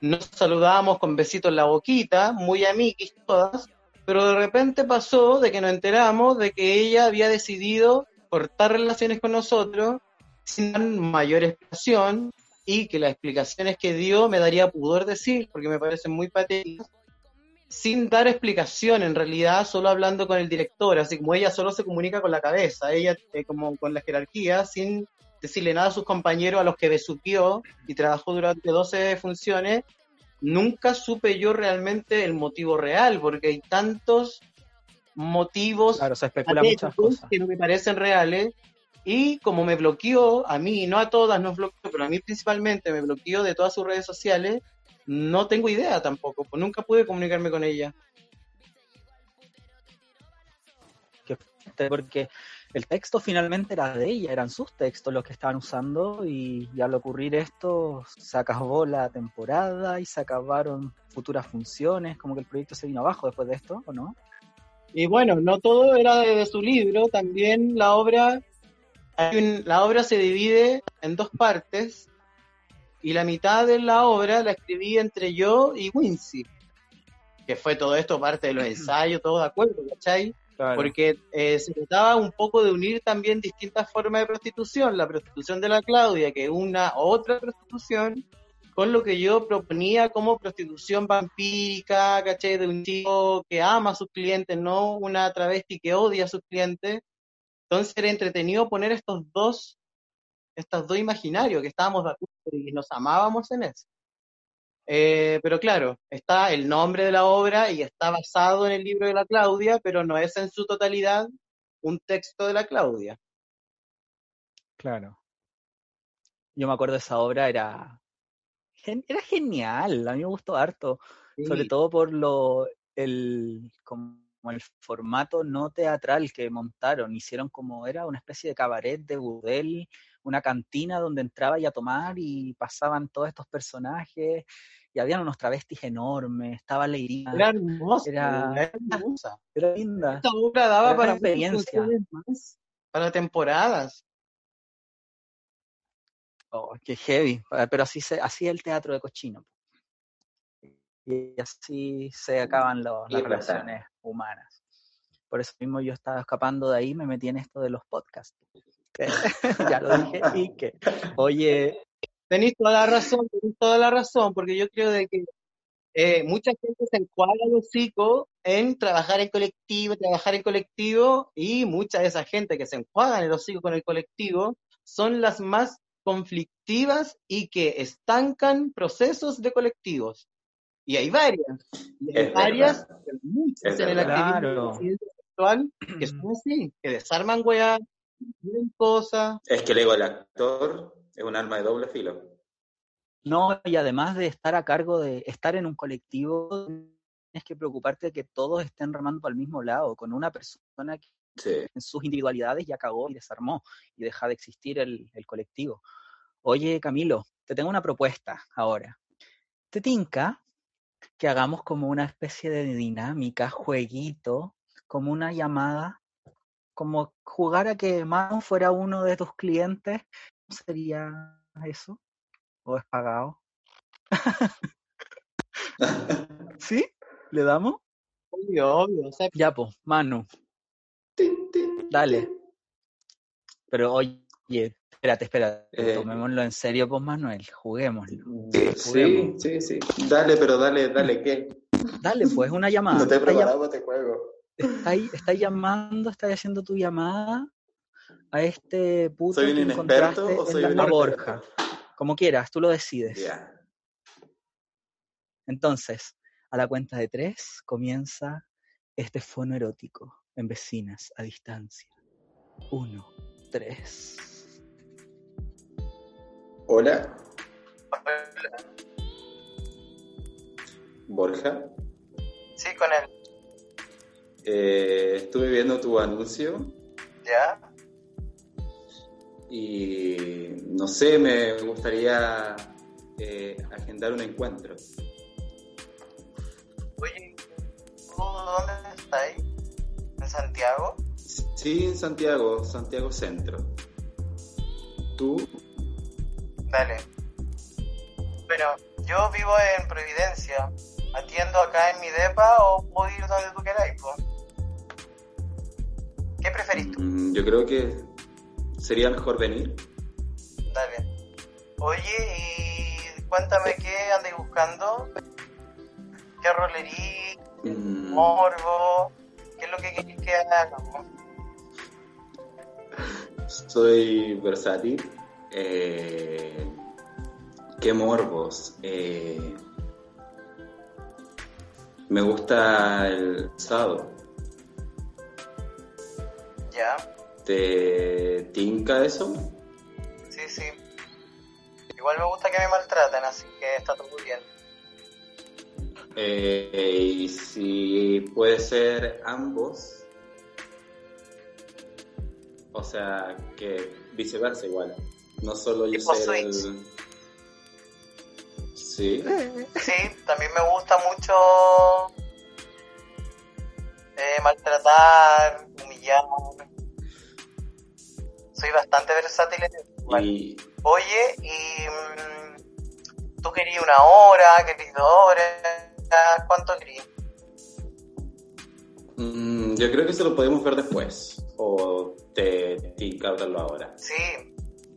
Nos saludábamos con besitos en la boquita, muy amiguis todas. pero de repente pasó de que nos enteramos de que ella había decidido cortar relaciones con nosotros sin dar mayor explicación y que las explicaciones que dio me daría pudor decir porque me parecen muy patéticas sin dar explicación en realidad, solo hablando con el director, así como ella solo se comunica con la cabeza, ella eh, como con la jerarquía, sin decirle nada a sus compañeros a los que besuqueó y trabajó durante 12 funciones, nunca supe yo realmente el motivo real, porque hay tantos motivos Claro, se especula muchas cosas. que no me parecen reales. Y como me bloqueó, a mí, no a todas nos bloqueó, pero a mí principalmente me bloqueó de todas sus redes sociales, no tengo idea tampoco, pues nunca pude comunicarme con ella. porque el texto finalmente era de ella, eran sus textos los que estaban usando y, y al ocurrir esto se acabó la temporada y se acabaron futuras funciones, como que el proyecto se vino abajo después de esto, ¿o no? Y bueno, no todo era de, de su libro, también la obra, la obra se divide en dos partes y la mitad de la obra la escribí entre yo y Wincy, que fue todo esto parte de los ensayos, todo de acuerdo, ¿cachai? Porque eh, se trataba un poco de unir también distintas formas de prostitución, la prostitución de la Claudia, que es una otra prostitución, con lo que yo proponía como prostitución vampírica, ¿cachai? De un chico que ama a sus clientes, no una travesti que odia a sus clientes. Entonces era entretenido poner estos dos, estos dos imaginarios, que estábamos de acuerdo y nos amábamos en eso. Eh, pero claro, está el nombre de la obra y está basado en el libro de la Claudia, pero no es en su totalidad un texto de la Claudia. Claro. Yo me acuerdo de esa obra, era, era genial, a mí me gustó harto, sobre todo por lo, el, como el formato no teatral que montaron, hicieron como, era una especie de cabaret de budel, una cantina donde entraba y a tomar y pasaban todos estos personajes, y habían unos travestis enormes, estaba Leirina, Era hermosa, Era- era hermosa. era linda. Esta obra daba Era para experiencia. más, para temporadas. Oh, qué heavy, pa- pero así, se, así es el teatro de cochino. Y así se acaban las relaciones humanas. Por eso mismo yo estaba escapando de ahí, me metí en esto de los podcasts. ya lo dije, y que, oye, Tenéis toda la razón, tenéis toda la razón, porque yo creo de que eh, mucha gente se encuadra el hocico en trabajar en colectivo, trabajar en colectivo, y mucha de esa gente que se encuadra en el hocico con el colectivo son las más conflictivas y que estancan procesos de colectivos. Y hay varias, y hay Es varias, muchas en el activismo Claro. disidencia sexual que son así, que desarman weas, tienen cosas, Es que el ego del actor es un arma de doble filo. no, y además de estar a cargo de estar en un colectivo, tienes que preocuparte de que todos estén remando al mismo lado, con una persona que Sí. en sus individualidades ya cagó y desarmó y deja de existir el, el colectivo. Oye, Camilo, te tengo una propuesta ahora. ¿Te tinca que hagamos como una especie de dinámica, jueguito, como una llamada, como jugar a que Manu fuera uno de tus clientes? ¿Cómo sería eso? ¿O es pagado? ¿Sí? ¿Le damos? obvio, obvio, Ya, pues, Manu, Dale. pero oye, espérate, espérate, Eh. tomémoslo en serio, pues Manuel, juguémoslo. Sí, Juguemos. sí, sí. Dale, pero dale, dale, ¿qué? Dale, pues, una llamada. No te he preparado para este juego. está ahí- está llamando, está haciendo tu llamada a este puto ¿Soy un que inexperto encontraste o soy en la? Borja. Como quieras, tú lo decides. Ya. Entonces, a la cuenta de tres comienza este fono erótico en vecinas a distancia. Uno, tres. Hola. Borja, sí, con él, eh, estuve viendo tu anuncio ¿ya? y no sé, me gustaría eh, agendar un encuentro. Oye, ¿tú dónde estás ahí? ¿En Santiago? Sí, en Santiago, Santiago Centro. ¿Tú? Dale. Bueno, yo vivo en Providencia, atiendo acá en mi depa o puedo ir donde tú queráis, po. ¿Qué preferís tú? Mm, Yo creo que sería mejor venir. Dale. Oye, y cuéntame qué andáis buscando. ¿Qué rolerí? Mm, ¿Morbo? ¿Qué es lo que queréis que hagamos? Soy versátil. Eh, ¿Qué morbos? Eh, me gusta el sábado. Ya, ¿Te tinca eso? sí, sí. Igual me gusta que me maltraten, así que está todo bien. Eh, y si puede ser ambos. O sea, que viceversa igual. No solo yo switch. el... Sí. Sí, también me gusta mucho eh, maltratar, humillar. Soy bastante versátil en igual. Y Oye, y mm, tú querías una hora, querías dos horas, ¿cuánto querías? mm, yo creo que eso lo podemos ver después. O te hablarlo ahora. Sí,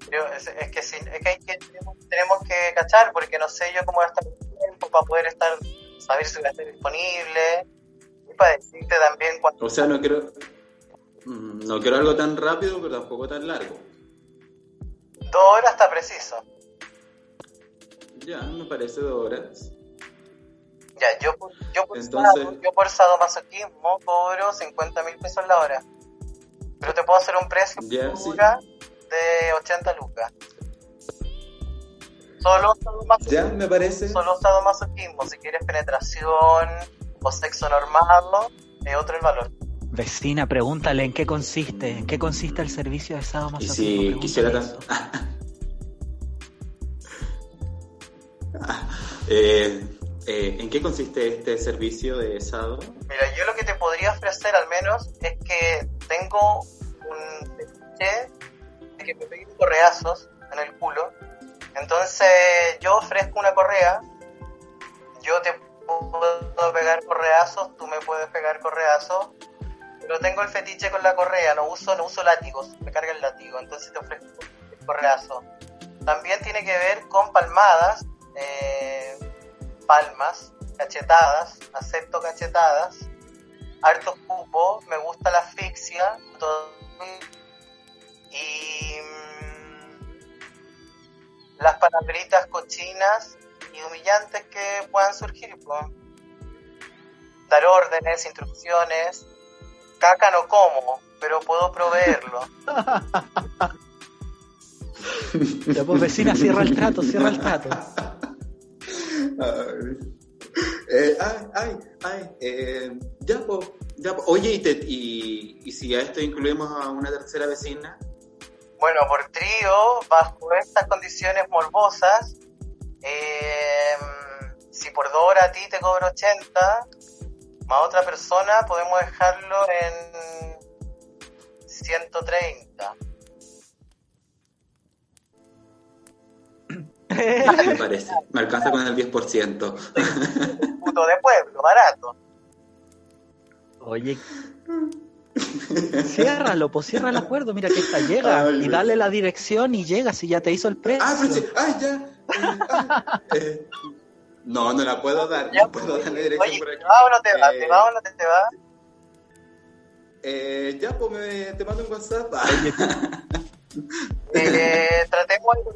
pero es, es que, sí, es que, hay que tenemos, tenemos que cachar porque no sé yo cómo va a estar el tiempo para poder estar, saber si va a estar disponible y para decirte también cuánto. O sea, no quiero... mm, No quiero algo tan rápido, pero tampoco tan largo. Dos horas está preciso. Ya, me parece dos horas. Ya, yo, yo, por, Entonces- sado- yo por sadomasoquismo cobro 50 mil pesos la hora. Pero te puedo hacer un precio Ya, sí. De 80 lucas. Solo sadomasoquismo. Ya, me parece. Solo sadomasoquismo. Si quieres penetración o sexo normado, es otro el valor. Vecina, pregúntale en qué consiste, en qué consiste el servicio de Y sadomasoquismo. si Pregúntale quisiera. Eh, eh, ¿En qué consiste este servicio de Sado? Mira, yo lo que te podría ofrecer al menos es que tengo un que me peguen correazos en el culo. Entonces yo ofrezco una correa, yo te puedo pegar correazos, tú me puedes pegar correazos, pero tengo el fetiche con la correa, no uso, no uso látigos, me carga el látigo, entonces te ofrezco el correazo. También tiene que ver con palmadas, eh, palmas, cachetadas, acepto cachetadas, harto cupo, me gusta la asfixia, todo, y mm, las palabritas cochinas y humillantes que puedan surgir, pues. dar órdenes, instrucciones, caca no como, pero puedo proveerlo. Ya pues vecina, cierra el trato, cierra el trato. Ay, Eh, ay, ay, ay, eh, ya, po, ya, po. Oye, y, te- y, y si a esto incluimos a una tercera vecina, Bueno, por trío, bajo estas condiciones morbosas, eh, si por dos horas a ti te cobro 80, más otra persona, podemos dejarlo en 130. me parece, me alcanza con el 10%. Puto de pueblo, barato. Oye, ciérralo, pues cierra el acuerdo, mira que esta llega Ay, y dale la dirección y llega si ya te hizo el precio. Ah, pero sí, ay, ya. eh, ay, eh, no, no la puedo dar, Ya, no puedo dar la dirección Oye, por ¿te aquí. va o no te va? Eh, ¿Te va o no te, te va? Eh, ya, pues me, te mando un WhatsApp. Eh, tratemos de con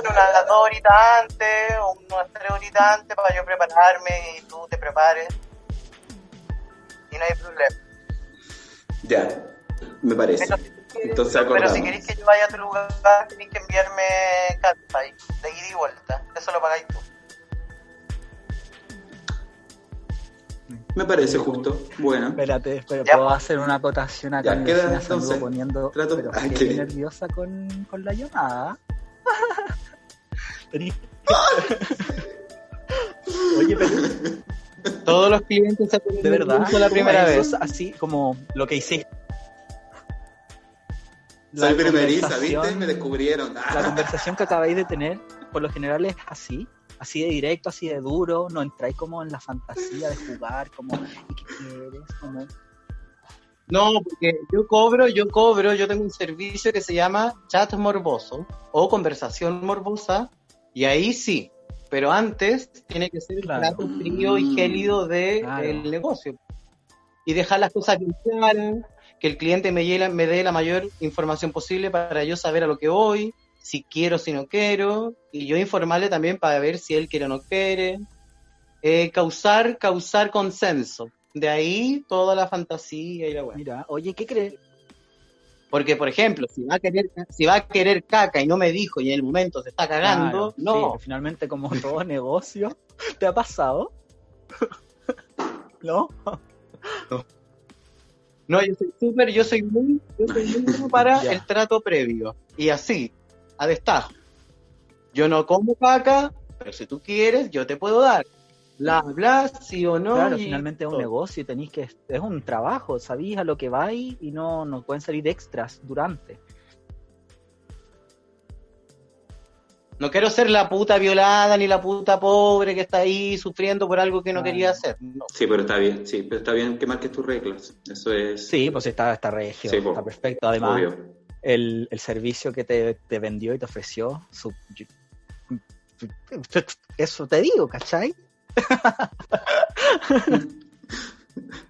unas dos horitas antes o unas tres horitas antes para yo prepararme y tú te prepares. Ya, me parece. Pero Entonces pero si queréis que yo vaya a tu lugar, tenéis que enviarme Catpay de ida y vuelta. Eso lo pagáis tú. Me parece justo. Bueno, Espérate, espera, Ya, puedo hacer una acotación acá. Ya, queda entonces. poniendo Trato- pero qué qué- nerviosa con, con la llamada. Oye, pero Todos los clientes se de verdad, la ¿cómo primera vez. así como lo que hiciste. soy La primeriza, ¿viste? conversación- Me descubrieron. La conversación que acabáis de tener, por lo general es así. Así de directo, así de duro, no entráis como en la fantasía de jugar, como, ¿y qué quieres? Como, No, porque yo cobro, yo cobro, yo tengo un servicio que se llama chat morboso o conversación morbosa, y ahí sí, pero antes tiene que ser el plato frío y gélido del Claro. negocio. Y dejar las cosas bien claras, que el cliente me, dé la mayor información posible para yo saber a lo que voy, si quiero, si no quiero, y yo informarle también para ver si él quiere o no quiere. Eh, causar, causar consenso. De ahí toda la fantasía y la weá. mira, oye, ¿qué crees? Porque, por ejemplo, si va a querer, si va a querer caca y no me dijo y en el momento se está cagando, Claro, no. finalmente como todo negocio, ¿te ha pasado? ¿No? No, yo soy súper, yo soy muy, yo soy muy bueno para Ya. el trato previo. Y así, a destajo. Yo no como caca, pero si tú quieres, yo te puedo dar. Bla, bla, sí o no. claro, y finalmente es un todo. negocio y tenéis que, es un trabajo, sabéis a lo que vais y no, no pueden salir extras durante. No quiero ser la puta violada ni la puta pobre que está ahí sufriendo por algo que no quería hacer. No. Sí, pero está bien, sí, pero está bien que marques tus reglas. Eso es Sí, pues está, está regio, Sí, po. está perfecto. Además, el, el servicio que te, te vendió y te ofreció, su- eso te digo, ¿cachai?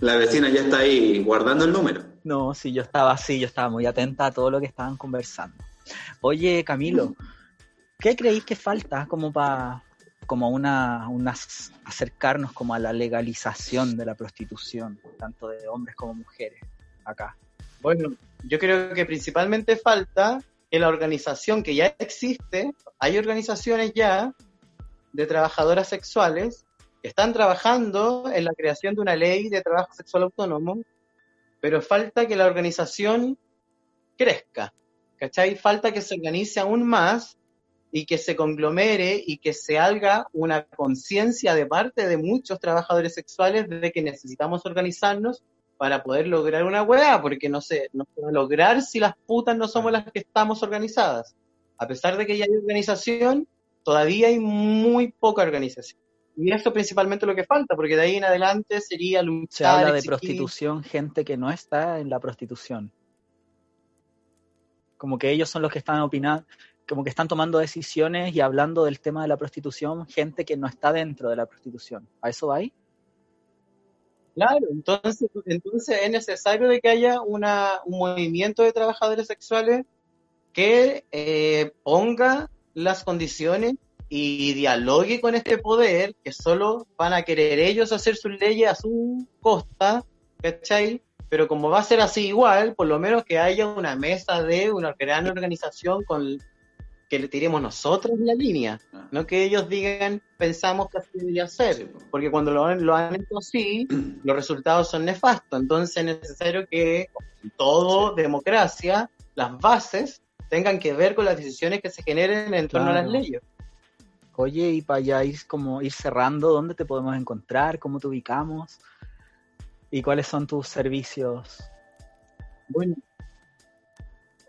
La vecina ya está ahí guardando el número. No, sí, yo estaba así, yo estaba muy atenta a todo lo que estaban conversando. Oye, Camilo, ¿qué creéis que falta como para como una, acercarnos como a la legalización de la prostitución, tanto de hombres como mujeres, acá? Bueno, yo creo que principalmente falta que la organización que ya existe, hay organizaciones ya de trabajadoras sexuales están trabajando en la creación de una ley de trabajo sexual autónomo, pero falta que la organización crezca, ¿cachai? Falta que se organice aún más y que se conglomere y que se haga una conciencia de parte de muchos trabajadores sexuales de que necesitamos organizarnos para poder lograr una weá, porque no no se a lograr si las putas no somos las que estamos organizadas. A pesar de que ya hay organización, todavía hay muy poca organización. Y eso principalmente lo que falta, porque de ahí en adelante sería luchar, Se habla de exigir. prostitución, gente que no está en la prostitución. Como que ellos son los que están opinando, como que están tomando decisiones y hablando del tema de la prostitución, gente que no está dentro de la prostitución. ¿A eso va ahí? Claro, entonces, entonces es necesario de que haya una, un movimiento de trabajadores sexuales que eh, ponga las condiciones y dialogue con este poder que solo van a querer ellos hacer sus leyes a su costa, ¿cachai? Pero como va a ser así igual, por lo menos que haya una mesa de una gran organización con que le tiremos nosotros la línea, Ah. no que ellos digan pensamos que así debería ser, Sí, po. porque cuando lo, han- lo han hecho así, los resultados son nefastos. Entonces es necesario que todo democracia, las bases tengan que ver con las decisiones que se generen en torno a las leyes. Oye, y para ya ir como ir cerrando, ¿dónde te podemos encontrar? ¿Cómo te ubicamos? ¿Y cuáles son tus servicios? Bueno,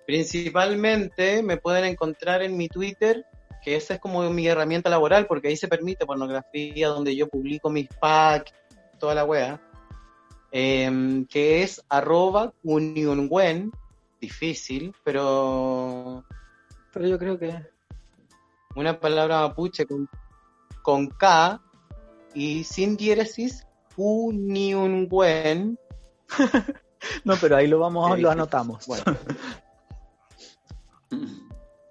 principalmente me pueden encontrar en mi Twitter, que esa es como mi herramienta laboral, porque ahí se permite pornografía, donde yo publico mis packs, toda la wea, em, que es arroba unionwen, difícil, pero Pero yo creo que una palabra mapuche con, con K y sin diéresis, unionwen. no, pero ahí lo vamos, lo anotamos. Bueno.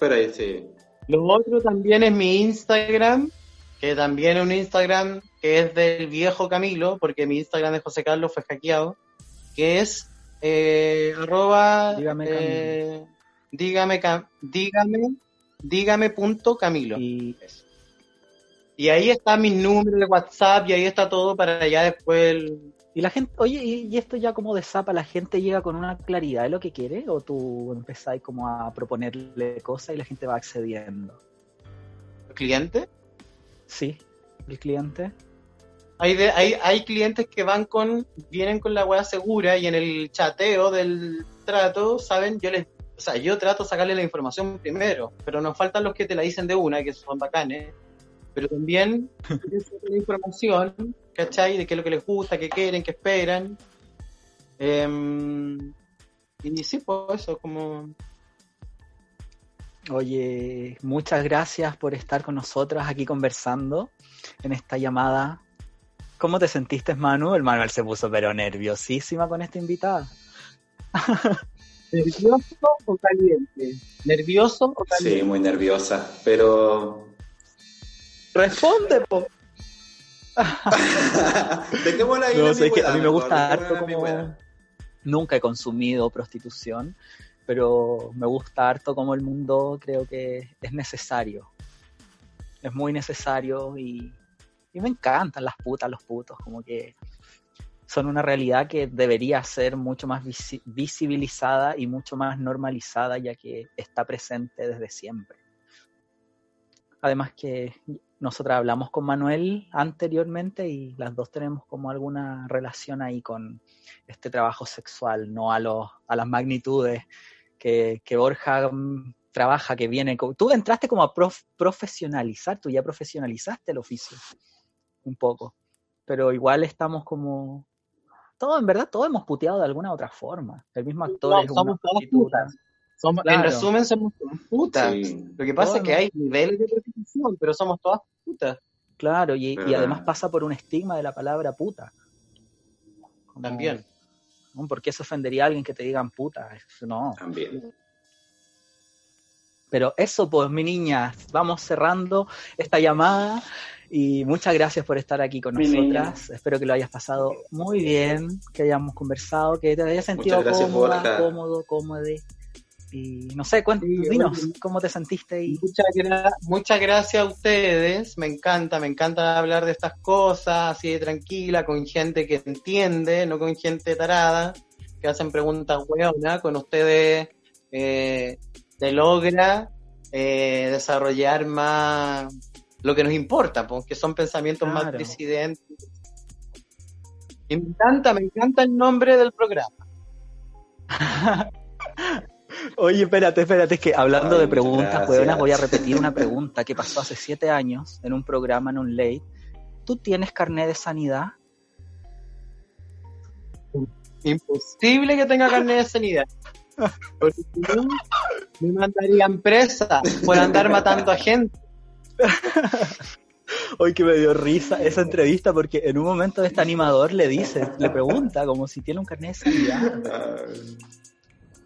Pero ahí sí. Lo otro también es mi Instagram, que también es un Instagram que es del viejo Camilo, porque mi Instagram de José Carlos fue hackeado, que es eh, arroba Dígame eh, dígame, dígame, dígame punto Camilo. Y Y ahí está mi número de WhatsApp y ahí está todo para ya después el- Y la gente, oye, y, esto ya como de zapa, ¿la gente llega con una claridad de lo que quiere? ¿O tú empezáis como a proponerle cosas y la gente va accediendo? cliente. Sí, el cliente. Hay, de- hay, hay clientes que van con, vienen con la weá segura y en el chateo del trato, saben, yo les, o sea, yo trato de sacarle la información primero, pero nos faltan los que te la dicen de una, que son bacanes, pero también saber información, ¿cachai? De qué es lo que les gusta, qué quieren, qué esperan. Em, y sí, pues eso, como... Oye, muchas gracias por estar con nosotras aquí conversando en esta llamada. ¿Cómo te sentiste, Manu? El Manuel se puso pero nerviosísima con esta invitada. ¿Nervioso o caliente? ¿Nervioso o caliente? Sí, muy nerviosa, pero Responde, po. dejémosla ahí. No, sé, es que a mí me gusta harto como... Nunca he consumido prostitución, pero me gusta harto como el mundo creo que es necesario. Es muy necesario y, y me encantan las putas, los putos, como que son una realidad que debería ser mucho más visi- visibilizada y mucho más normalizada ya que está presente desde siempre. Además que nosotras hablamos con Manuel anteriormente y las dos tenemos como alguna relación ahí con este trabajo sexual, no a, los, a las magnitudes que, que Borja trabaja, que viene. Tú entraste como a prof- profesionalizar, tú ya profesionalizaste el oficio un poco, pero igual estamos como... Todo, en verdad, todos hemos puteado de alguna otra forma. El mismo actor No, es somos una putas. Somos- Claro. En resumen, somos todas putas. Sí. Lo que pasa es que hay niveles de prostitución, pero somos todas putas Claro, y, y ¿Verdad? además pasa por un estigma de la palabra puta. Como, también. ¿Por qué se ofendería a alguien que te digan puta? No. También. Pero eso, pues, mi niña, vamos cerrando esta llamada y muchas gracias por estar aquí con Mi nosotras. Espero que lo hayas pasado muy bien, que hayamos conversado, que te hayas sentido cómoda, cómodo, cómode. Y no sé, cuént- Sí, dinos cómo te sentiste y Muchas, gra- muchas gracias a ustedes. Me encanta, me encanta hablar de estas cosas así de tranquila, con gente que entiende, no con gente tarada, que hacen preguntas hueonas. Con ustedes eh, se logra eh, desarrollar más lo que nos importa, porque son pensamientos más disidentes. Y me encanta, me encanta el nombre del programa. Oye, espérate, espérate, es que hablando Ay, de preguntas, hueonas, voy a repetir una pregunta que pasó hace siete años en un programa en un late. ¿Tú tienes carnet de sanidad? Imposible que tenga carne de sanidad. Porque si no, me mandarían presa por andar matando a gente. Hoy que me dio risa esa entrevista porque en un momento este animador le dice, le pregunta como si tiene un carnet de sanidad.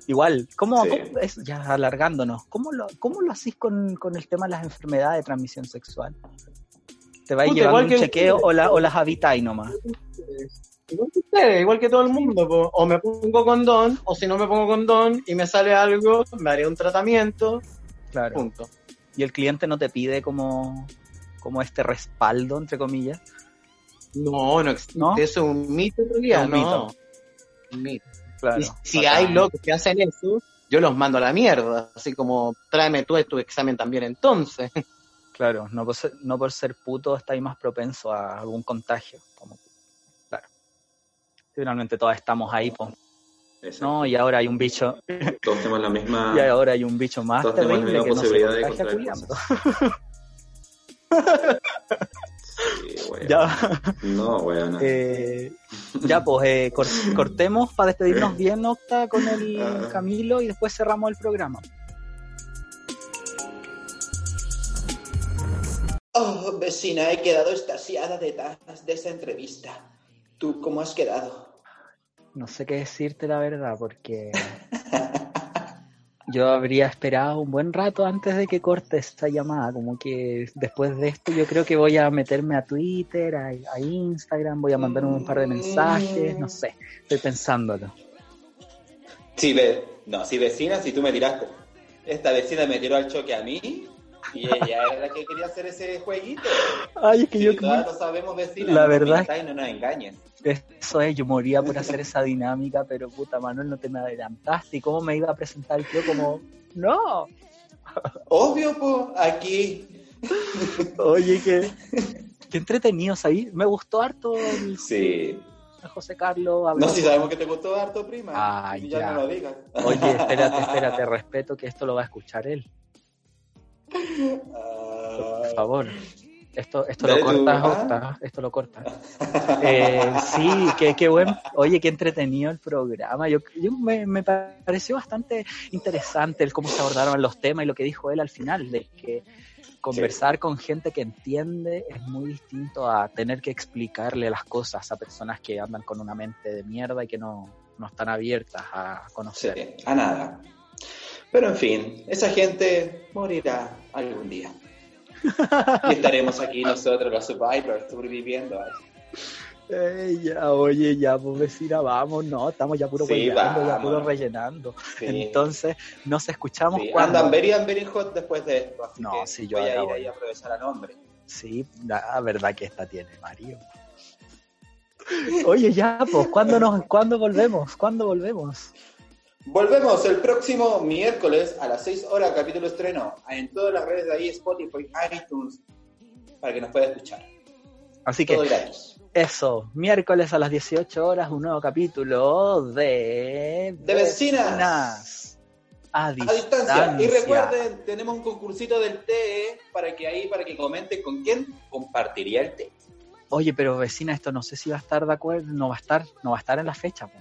Igual, ¿cómo, Sí. cómo- es, ya alargándonos, ¿cómo lo, cómo lo hacís con, con el tema de las enfermedades de transmisión sexual? ¿Te vais Puta, llevando igual un que chequeo ustedes. o, la, o las habitáis nomás? Igual que ustedes, igual que todo el mundo. po. O me pongo condón, o si no me pongo condón y me sale algo, me haré un tratamiento, Claro. punto. Y el cliente no te pide como, como este respaldo, entre comillas. No, no existe. ¿No? Eso es un mito en realidad, Es un no. mito. Un mito. Claro. Y si bacán. hay locos que hacen eso, yo los mando a la mierda. Así como, tráeme tú tu examen también entonces. Claro, no por ser, no por ser puto estáis más propenso a algún contagio. Finalmente todas estamos ahí, exacto. No, y ahora hay un bicho, Todos tenemos la misma. y ahora hay un bicho más Todos tenemos la terrible misma que no posibilidad de contraer culiando. Sí, weón. Ya, No, weón. eh, ya pues, eh, cor- cortemos para despedirnos bien, Octa, con el Ah. Camilo y después cerramos el programa. Oh, vecina, he quedado estasiada de, de esa entrevista. ¿Tú cómo has quedado? No sé qué decirte la verdad, porque yo habría esperado un buen rato antes de que corte esta llamada. Como que después de esto yo creo que voy a meterme a Twitter, a, a Instagram, voy a mandar un par de mensajes, no sé, estoy pensándolo. Sí, ve, no, si vecina, si tú me tiraste. Esta vecina me tiró al choque a mí y ella era la que quería hacer ese jueguito. Ay, es que Sí, yo todas lo sabemos, vecina. La verdad- y no nos engañes. Eso es, yo moría por hacer esa dinámica, pero puta Manuel, no te me adelantaste. ¿Y cómo me iba a presentar yo como, no? Obvio, po, aquí. Oye, qué, qué entretenido, ¿sabí? Me gustó harto el Sí. el José Carlos. habló No, si sabemos que te gustó harto, prima. Ah, ya, ya. no lo digas. Oye, espérate, espérate, respeto que esto lo va a escuchar él, por favor. Esto, esto lo cortas, Ah. Octa, esto lo cortas. Eh, sí, qué, qué buen, oye, qué entretenido el programa. Yo, yo me, me pareció bastante interesante el cómo se abordaron los temas y lo que dijo él al final, de que conversar con gente que entiende es muy distinto a tener que explicarle las cosas a personas que andan con una mente de mierda y que no, no están abiertas a conocer. Sí, a nada. Pero en fin, esa gente morirá algún día. Y estaremos aquí nosotros, los survivors, sobreviviendo. a eso. Ey, ya, oye, ya, pues vamos, no, estamos ya puro Sí, ya puro rellenando. Sí. Entonces, nos escuchamos Sí, cuando... Andan very very hot después de esto. Así No, que sí, yo voy a ir voy. ahí a aprovechar al hombre. Sí, la verdad que esta tiene Mario. Oye, ya, pues, ¿cuándo, nos, ¿cuándo volvemos? ¿Cuándo volvemos? Volvemos el próximo miércoles a las 6 horas, capítulo estreno, en todas las redes de ahí, Spotify, iTunes, para que nos pueda escuchar. Así que Todo gratis. eso, miércoles a las 18 horas, un nuevo capítulo de... De vecinas. Vecinas. A A distancia. Y recuerden, tenemos un concursito del té para que ahí, para que comenten con quién compartiría el té. Oye, pero vecina, esto no sé si va a estar de acuerdo, no va a estar, no va a estar en la fecha. po.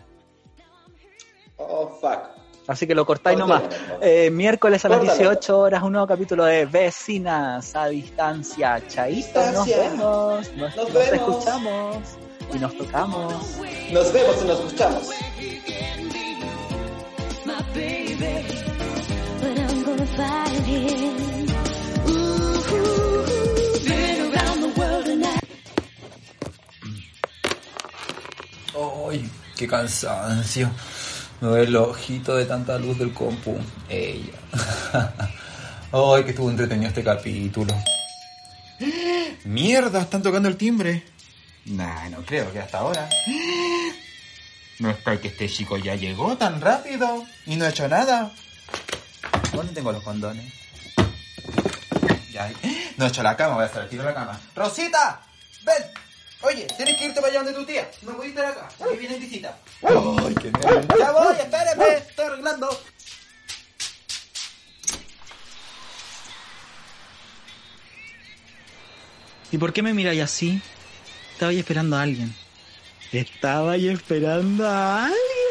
Oh, fuck. Así que lo cortáis nomás. Eh, miércoles a las Córtalo. 18 horas, un nuevo capítulo de Vecinas a Distancia. Chaito, nos vemos. Nos, Nos nos vemos. escuchamos y nos tocamos. Nos vemos y nos escuchamos. ¡Ay, qué cansancio! Me duele el ojito de tanta luz del compu. Ella. ¡Ay, que estuvo entretenido este capítulo! ¡Mierda! Están tocando el timbre. Nah, no creo que hasta ahora. No está que este chico ya llegó tan rápido y no ha hecho nada. ¿Dónde tengo los condones? Ya, no he hecho la cama, voy a estar aquí en la cama. ¡Rosita! ¡Ven! Oye, tienes que irte para allá donde tu tía. No puedes estar acá. Aquí viene visita. ¡Ay, qué nervios! ¡Ya voy! ¡Espéreme! ¡Estoy arreglando! ¿Y por qué me miráis así? Estaba ahí esperando a alguien. Estaba ahí esperando a alguien.